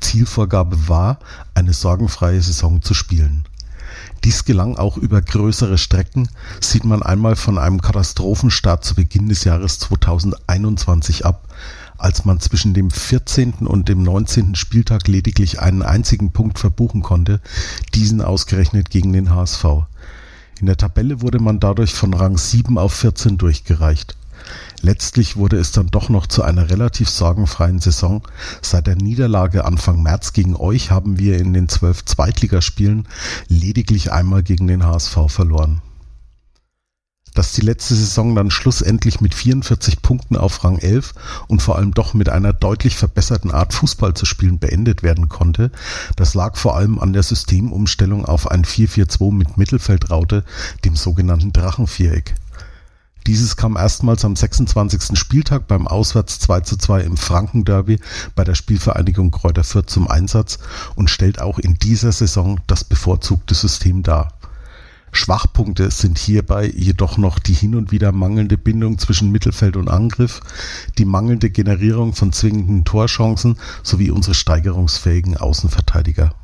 Speaker 4: Zielvorgabe war, eine sorgenfreie Saison zu spielen. Dies gelang auch über größere Strecken, sieht man einmal von einem Katastrophenstart zu Beginn des Jahres 2021 ab, als man zwischen dem 14. und dem 19. Spieltag lediglich einen einzigen Punkt verbuchen konnte, diesen ausgerechnet gegen den HSV. In der Tabelle wurde man dadurch von Rang 7 auf 14 durchgereicht. Letztlich wurde es dann doch noch zu einer relativ sorgenfreien Saison. Seit der Niederlage Anfang März gegen euch haben wir in den zwölf Zweitligaspielen lediglich einmal gegen den HSV verloren dass die letzte Saison dann schlussendlich mit 44 Punkten auf Rang 11 und vor allem doch mit einer deutlich verbesserten Art Fußball zu spielen beendet werden konnte, das lag vor allem an der Systemumstellung auf ein 4-4-2 mit Mittelfeldraute, dem sogenannten Drachenviereck. Dieses kam erstmals am 26. Spieltag beim Auswärts 2 zu 2 im Frankenderby bei der Spielvereinigung Kräuter Fürth zum Einsatz und stellt auch in dieser Saison das bevorzugte System dar. Schwachpunkte sind hierbei jedoch noch die hin und wieder mangelnde Bindung zwischen Mittelfeld und Angriff, die mangelnde Generierung von zwingenden Torchancen sowie unsere steigerungsfähigen Außenverteidiger.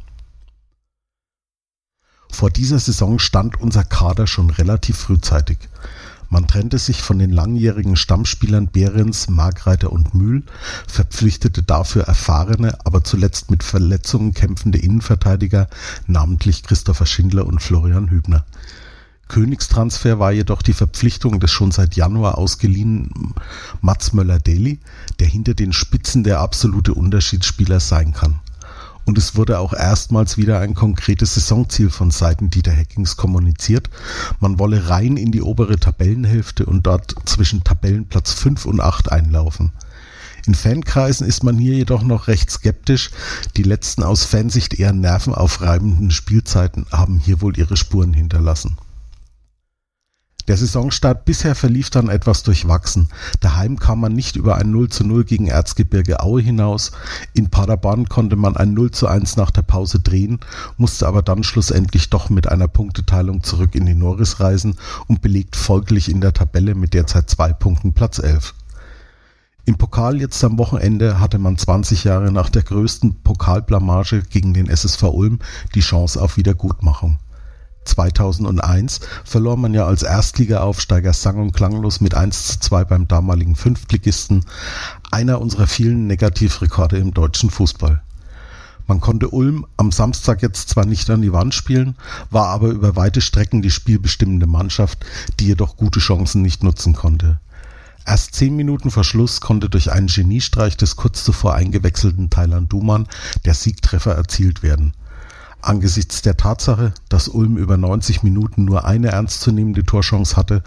Speaker 4: Vor dieser Saison stand unser Kader schon relativ frühzeitig. Man trennte sich von den langjährigen Stammspielern Behrens, Margreiter und Mühl, verpflichtete dafür erfahrene, aber zuletzt mit Verletzungen kämpfende Innenverteidiger, namentlich Christopher Schindler und Florian Hübner. Königstransfer war jedoch die Verpflichtung des schon seit Januar ausgeliehenen Mats Möller-Deli, der hinter den Spitzen der absolute Unterschiedsspieler sein kann und es wurde auch erstmals wieder ein konkretes Saisonziel von Seiten Dieter Heckings kommuniziert. Man wolle rein in die obere Tabellenhälfte und dort zwischen Tabellenplatz 5 und 8 einlaufen. In Fankreisen ist man hier jedoch noch recht skeptisch. Die letzten aus Fansicht eher nervenaufreibenden Spielzeiten haben hier wohl ihre Spuren hinterlassen. Der Saisonstart bisher verlief dann etwas durchwachsen. Daheim kam man nicht über ein 0 zu 0 gegen Erzgebirge Aue hinaus. In Paderborn konnte man ein 0 zu 1 nach der Pause drehen, musste aber dann schlussendlich doch mit einer Punkteteilung zurück in die Norris reisen und belegt folglich in der Tabelle mit derzeit zwei Punkten Platz 11. Im Pokal jetzt am Wochenende hatte man 20 Jahre nach der größten Pokalblamage gegen den SSV Ulm die Chance auf Wiedergutmachung. 2001 verlor man ja als Erstligaaufsteiger sang- und klanglos mit 1 zu 2 beim damaligen Fünftligisten, einer unserer vielen Negativrekorde im deutschen Fußball. Man konnte Ulm am Samstag jetzt zwar nicht an die Wand spielen, war aber über weite Strecken die spielbestimmende Mannschaft, die jedoch gute Chancen nicht nutzen konnte. Erst zehn Minuten vor Schluss konnte durch einen Geniestreich des kurz zuvor eingewechselten Thailand Duman der Siegtreffer erzielt werden. Angesichts der Tatsache, dass Ulm über 90 Minuten nur eine ernstzunehmende Torchance hatte,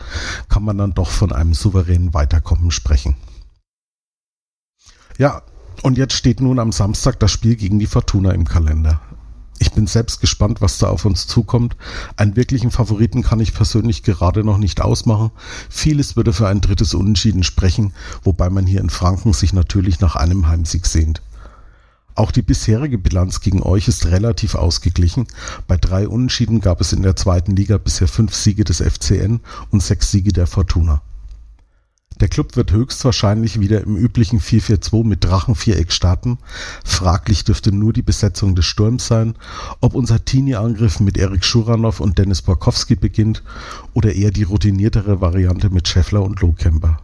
Speaker 4: kann man dann doch von einem souveränen Weiterkommen sprechen. Ja, und jetzt steht nun am Samstag das Spiel gegen die Fortuna im Kalender. Ich bin selbst gespannt, was da auf uns zukommt. Einen wirklichen Favoriten kann ich persönlich gerade noch nicht ausmachen. Vieles würde für ein drittes Unentschieden sprechen, wobei man hier in Franken sich natürlich nach einem Heimsieg sehnt. Auch die bisherige Bilanz gegen euch ist relativ ausgeglichen. Bei drei Unentschieden gab es in der zweiten Liga bisher fünf Siege des FCN und sechs Siege der Fortuna. Der Club wird höchstwahrscheinlich wieder im üblichen 4-4-2 mit Drachenviereck starten. Fraglich dürfte nur die Besetzung des Sturms sein, ob unser Teenie-Angriff mit Erik Schuranov und Dennis Borkowski beginnt oder eher die routiniertere Variante mit Scheffler und Lohkemper.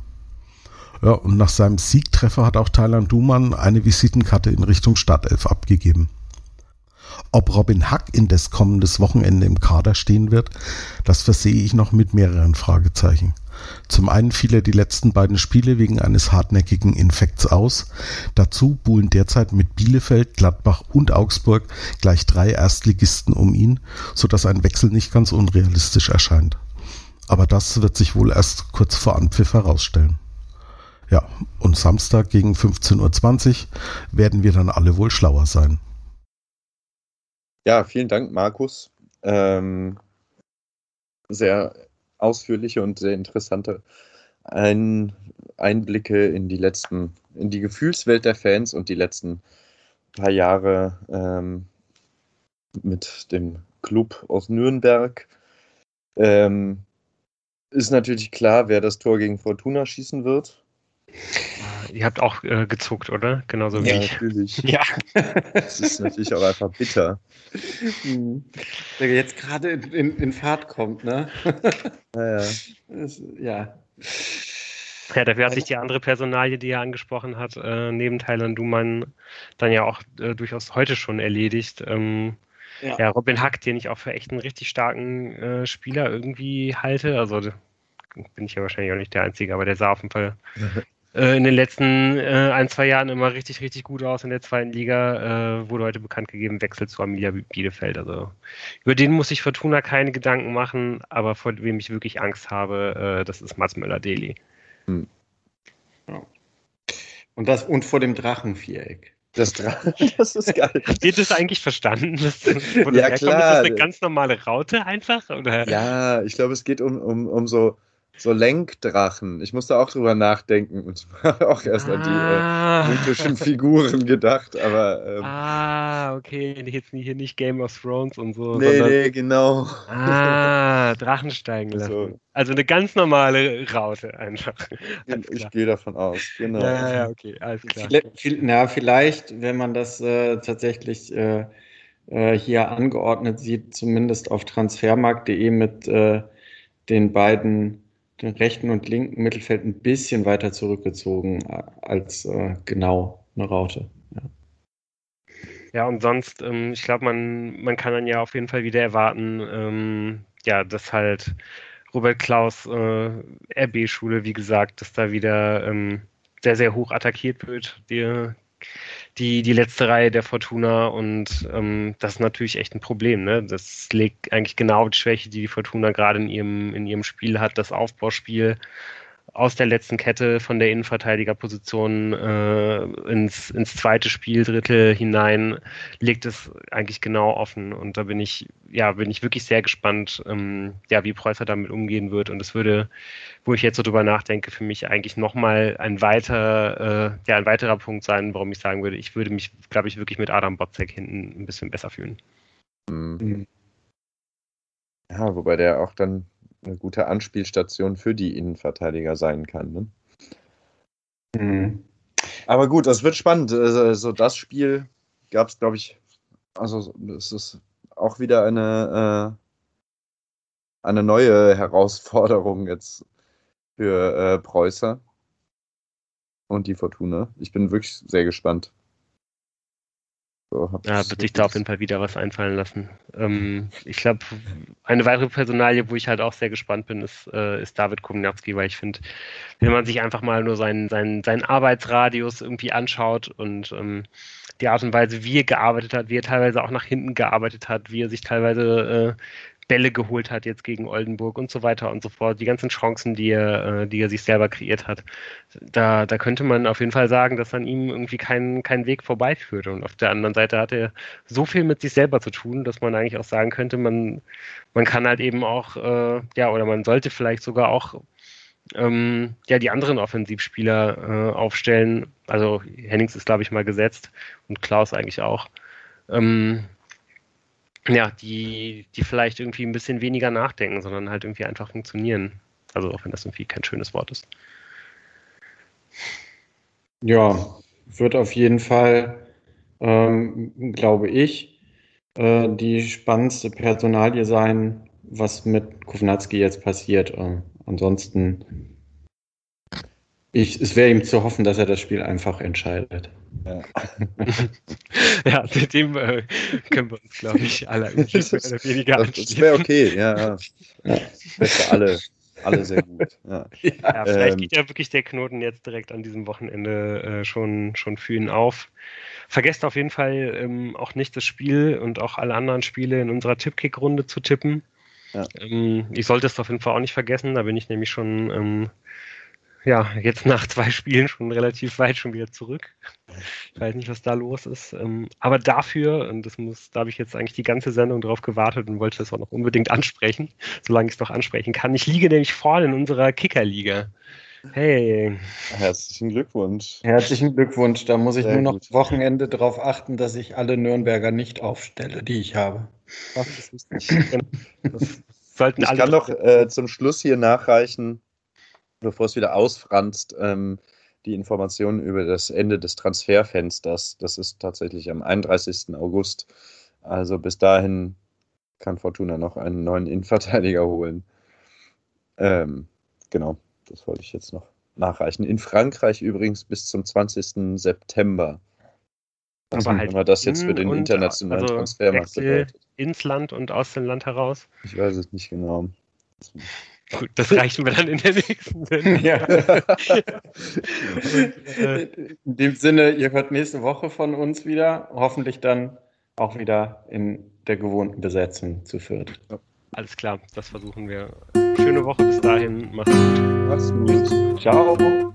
Speaker 4: Ja, und nach seinem Siegtreffer hat auch Thailand Duman eine Visitenkarte in Richtung Startelf abgegeben. Ob Robin Hack indes kommendes Wochenende im Kader stehen wird, das versehe ich noch mit mehreren Fragezeichen. Zum einen fiel er die letzten beiden Spiele wegen eines hartnäckigen Infekts aus. Dazu buhlen derzeit mit Bielefeld, Gladbach und Augsburg gleich drei Erstligisten um ihn, sodass ein Wechsel nicht ganz unrealistisch erscheint. Aber das wird sich wohl erst kurz vor Anpfiff herausstellen. Ja, und Samstag gegen 15.20 Uhr werden wir dann alle wohl schlauer sein.
Speaker 3: Ja, vielen Dank, Markus. Ähm, sehr ausführliche und sehr interessante Ein Einblicke in die letzten, in die Gefühlswelt der Fans und die letzten paar Jahre ähm, mit dem Club aus Nürnberg. Ähm, ist natürlich klar, wer das Tor gegen Fortuna schießen wird.
Speaker 1: Ihr habt auch äh, gezuckt, oder? Genauso wie
Speaker 3: ja,
Speaker 1: ich.
Speaker 3: Natürlich.
Speaker 2: Ja.
Speaker 3: Das ist natürlich auch einfach bitter.
Speaker 2: Hm. Der jetzt gerade in, in Fahrt kommt, ne?
Speaker 3: Naja.
Speaker 2: Das, ja.
Speaker 1: Ja, dafür hat sich die andere Personalie, die er angesprochen hat, äh, neben Thailand Duman dann ja auch äh, durchaus heute schon erledigt. Ähm, ja. ja. Robin Hack, den ich auch für echt einen richtig starken äh, Spieler irgendwie halte. Also bin ich ja wahrscheinlich auch nicht der Einzige, aber der sah auf jeden Fall äh, in den letzten äh, ein, zwei Jahren immer richtig, richtig gut aus in der zweiten Liga. Äh, wurde heute bekannt gegeben, Wechsel zu Amelia Bielefeld. Also über den muss ich Fortuna keine Gedanken machen, aber vor wem ich wirklich Angst habe, äh, das ist Mats Möller-Deli. Hm.
Speaker 2: Ja. Und, das, und vor dem Drachenviereck.
Speaker 3: Das, das ist geil.
Speaker 1: Habt ihr das eigentlich verstanden? Das,
Speaker 3: ja, klar. Ist
Speaker 1: das eine ganz normale Raute einfach? Oder?
Speaker 3: Ja, ich glaube, es geht um, um, um so so Lenkdrachen. Ich musste auch drüber nachdenken und habe auch erst ah. an die äh, ah. mythischen Figuren gedacht, aber.
Speaker 1: Ähm, ah, okay. Jetzt hier nicht Game of Thrones und so.
Speaker 3: Nee, sondern, nee, genau.
Speaker 1: Ah, Drachen steigen lassen. Also, also eine ganz normale Raute einfach.
Speaker 3: Ich gehe davon aus, genau.
Speaker 1: Ja, ja, okay, alles klar.
Speaker 2: Na, vielleicht, wenn man das äh, tatsächlich äh, äh, hier angeordnet sieht, zumindest auf transfermarkt.de mit äh, den beiden, den rechten und linken Mittelfeld ein bisschen weiter zurückgezogen äh, als äh, genau eine Raute. Ja.
Speaker 1: Ja, und sonst, ähm, ich glaube, man, man kann dann ja auf jeden Fall wieder erwarten, ähm, ja, dass halt Robert Klaus äh, RB-Schule, wie gesagt, dass da wieder ähm, sehr, sehr hoch attackiert wird, die, die, die letzte Reihe der Fortuna und ähm, das ist natürlich echt ein Problem. Ne? Das legt eigentlich genau die Schwäche, die die Fortuna gerade in ihrem, in ihrem Spiel hat, das Aufbauspiel aus der letzten Kette von der Innenverteidigerposition äh, ins, ins zweite Spieldrittel hinein legt es eigentlich genau offen. Und da bin ich, ja, bin ich wirklich sehr gespannt, ähm, ja, wie Preußer damit umgehen wird. Und es würde, wo ich jetzt so drüber nachdenke, für mich eigentlich nochmal ein weiter, äh, ja, ein weiterer Punkt sein, warum ich sagen würde, ich würde mich, glaube ich, wirklich mit Adam Botzek hinten ein bisschen besser fühlen.
Speaker 3: Mhm. Ja, wobei der auch dann eine gute Anspielstation für die Innenverteidiger sein kann. Ne? Mhm. Aber gut, das wird spannend. Also das Spiel gab es, glaube ich, also es ist auch wieder eine, äh, eine neue Herausforderung jetzt für äh, Preußer und die Fortuna. Ich bin wirklich sehr gespannt.
Speaker 1: So, ja, wird sich da auf jeden Fall wieder was einfallen lassen. Ähm, ich glaube, eine weitere Personalie, wo ich halt auch sehr gespannt bin, ist, äh, ist David Kumnatski, weil ich finde, wenn man sich einfach mal nur seinen, seinen, seinen Arbeitsradius irgendwie anschaut und ähm, die Art und Weise, wie er gearbeitet hat, wie er teilweise auch nach hinten gearbeitet hat, wie er sich teilweise äh, Bälle geholt hat jetzt gegen Oldenburg und so weiter und so fort, die ganzen Chancen, die er, äh, die er sich selber kreiert hat, da, da könnte man auf jeden Fall sagen, dass an ihm irgendwie kein, kein Weg vorbeiführt. Und auf der anderen Seite hat er so viel mit sich selber zu tun, dass man eigentlich auch sagen könnte, man, man kann halt eben auch, äh, ja, oder man sollte vielleicht sogar auch ähm, ja, die anderen Offensivspieler äh, aufstellen. Also Hennings ist, glaube ich, mal gesetzt und Klaus eigentlich auch. Ähm, ja, die, die vielleicht irgendwie ein bisschen weniger nachdenken, sondern halt irgendwie einfach funktionieren. Also auch wenn das irgendwie kein schönes Wort ist.
Speaker 2: Ja, wird auf jeden Fall, ähm, glaube ich, äh, die spannendste Personalie sein, was mit Kovnatski jetzt passiert. Äh, ansonsten ich, es wäre ihm zu hoffen, dass er das Spiel einfach entscheidet.
Speaker 1: Ja, ja dem äh, können wir uns, glaube ich, alle irgendwie
Speaker 3: mehr weniger anschließen. Das wäre okay, ja. ja. Das wäre für alle, alle sehr gut. Ja,
Speaker 1: ja vielleicht ähm, geht ja wirklich der Knoten jetzt direkt an diesem Wochenende äh, schon, schon für ihn auf. Vergesst auf jeden Fall ähm, auch nicht das Spiel und auch alle anderen Spiele in unserer Tippkick-Runde zu tippen. Ja. Ähm, ich sollte es auf jeden Fall auch nicht vergessen, da bin ich nämlich schon ähm, ja, jetzt nach zwei Spielen schon relativ weit schon wieder zurück. Ich weiß nicht, was da los ist. Ähm, aber dafür, und das muss, da habe ich jetzt eigentlich die ganze Sendung drauf gewartet und wollte das auch noch unbedingt ansprechen, solange ich es noch ansprechen kann. Ich liege nämlich vorne in unserer Kickerliga. Hey.
Speaker 3: Herzlichen Glückwunsch.
Speaker 2: Herzlichen Glückwunsch. Da muss ich Sehr nur noch gut. Wochenende darauf achten, dass ich alle Nürnberger nicht aufstelle, die ich habe. Das ist
Speaker 3: Das sollten ich alle kann noch äh, zum Schluss hier nachreichen, bevor es wieder ausfranst, ähm, die Informationen über das Ende des Transferfensters. Das ist tatsächlich am 31. August. Also bis dahin kann Fortuna noch einen neuen Innenverteidiger holen. Ähm, genau, das wollte ich jetzt noch nachreichen. In Frankreich übrigens bis zum 20. September.
Speaker 1: Was Aber halt immer das jetzt für den internationalen also Transfermarkt bedeutet. Ins Land und aus dem Land heraus?
Speaker 3: Ich weiß es nicht genau.
Speaker 1: Gut, das reichen wir dann in der nächsten Sendung. Ja.
Speaker 2: Äh, in dem Sinne, ihr hört nächste Woche von uns wieder. Hoffentlich dann auch wieder in der gewohnten Besetzung zu viert.
Speaker 1: Alles klar, das versuchen wir. Schöne Woche bis dahin. Mach's gut.
Speaker 2: Mach's gut. Ciao.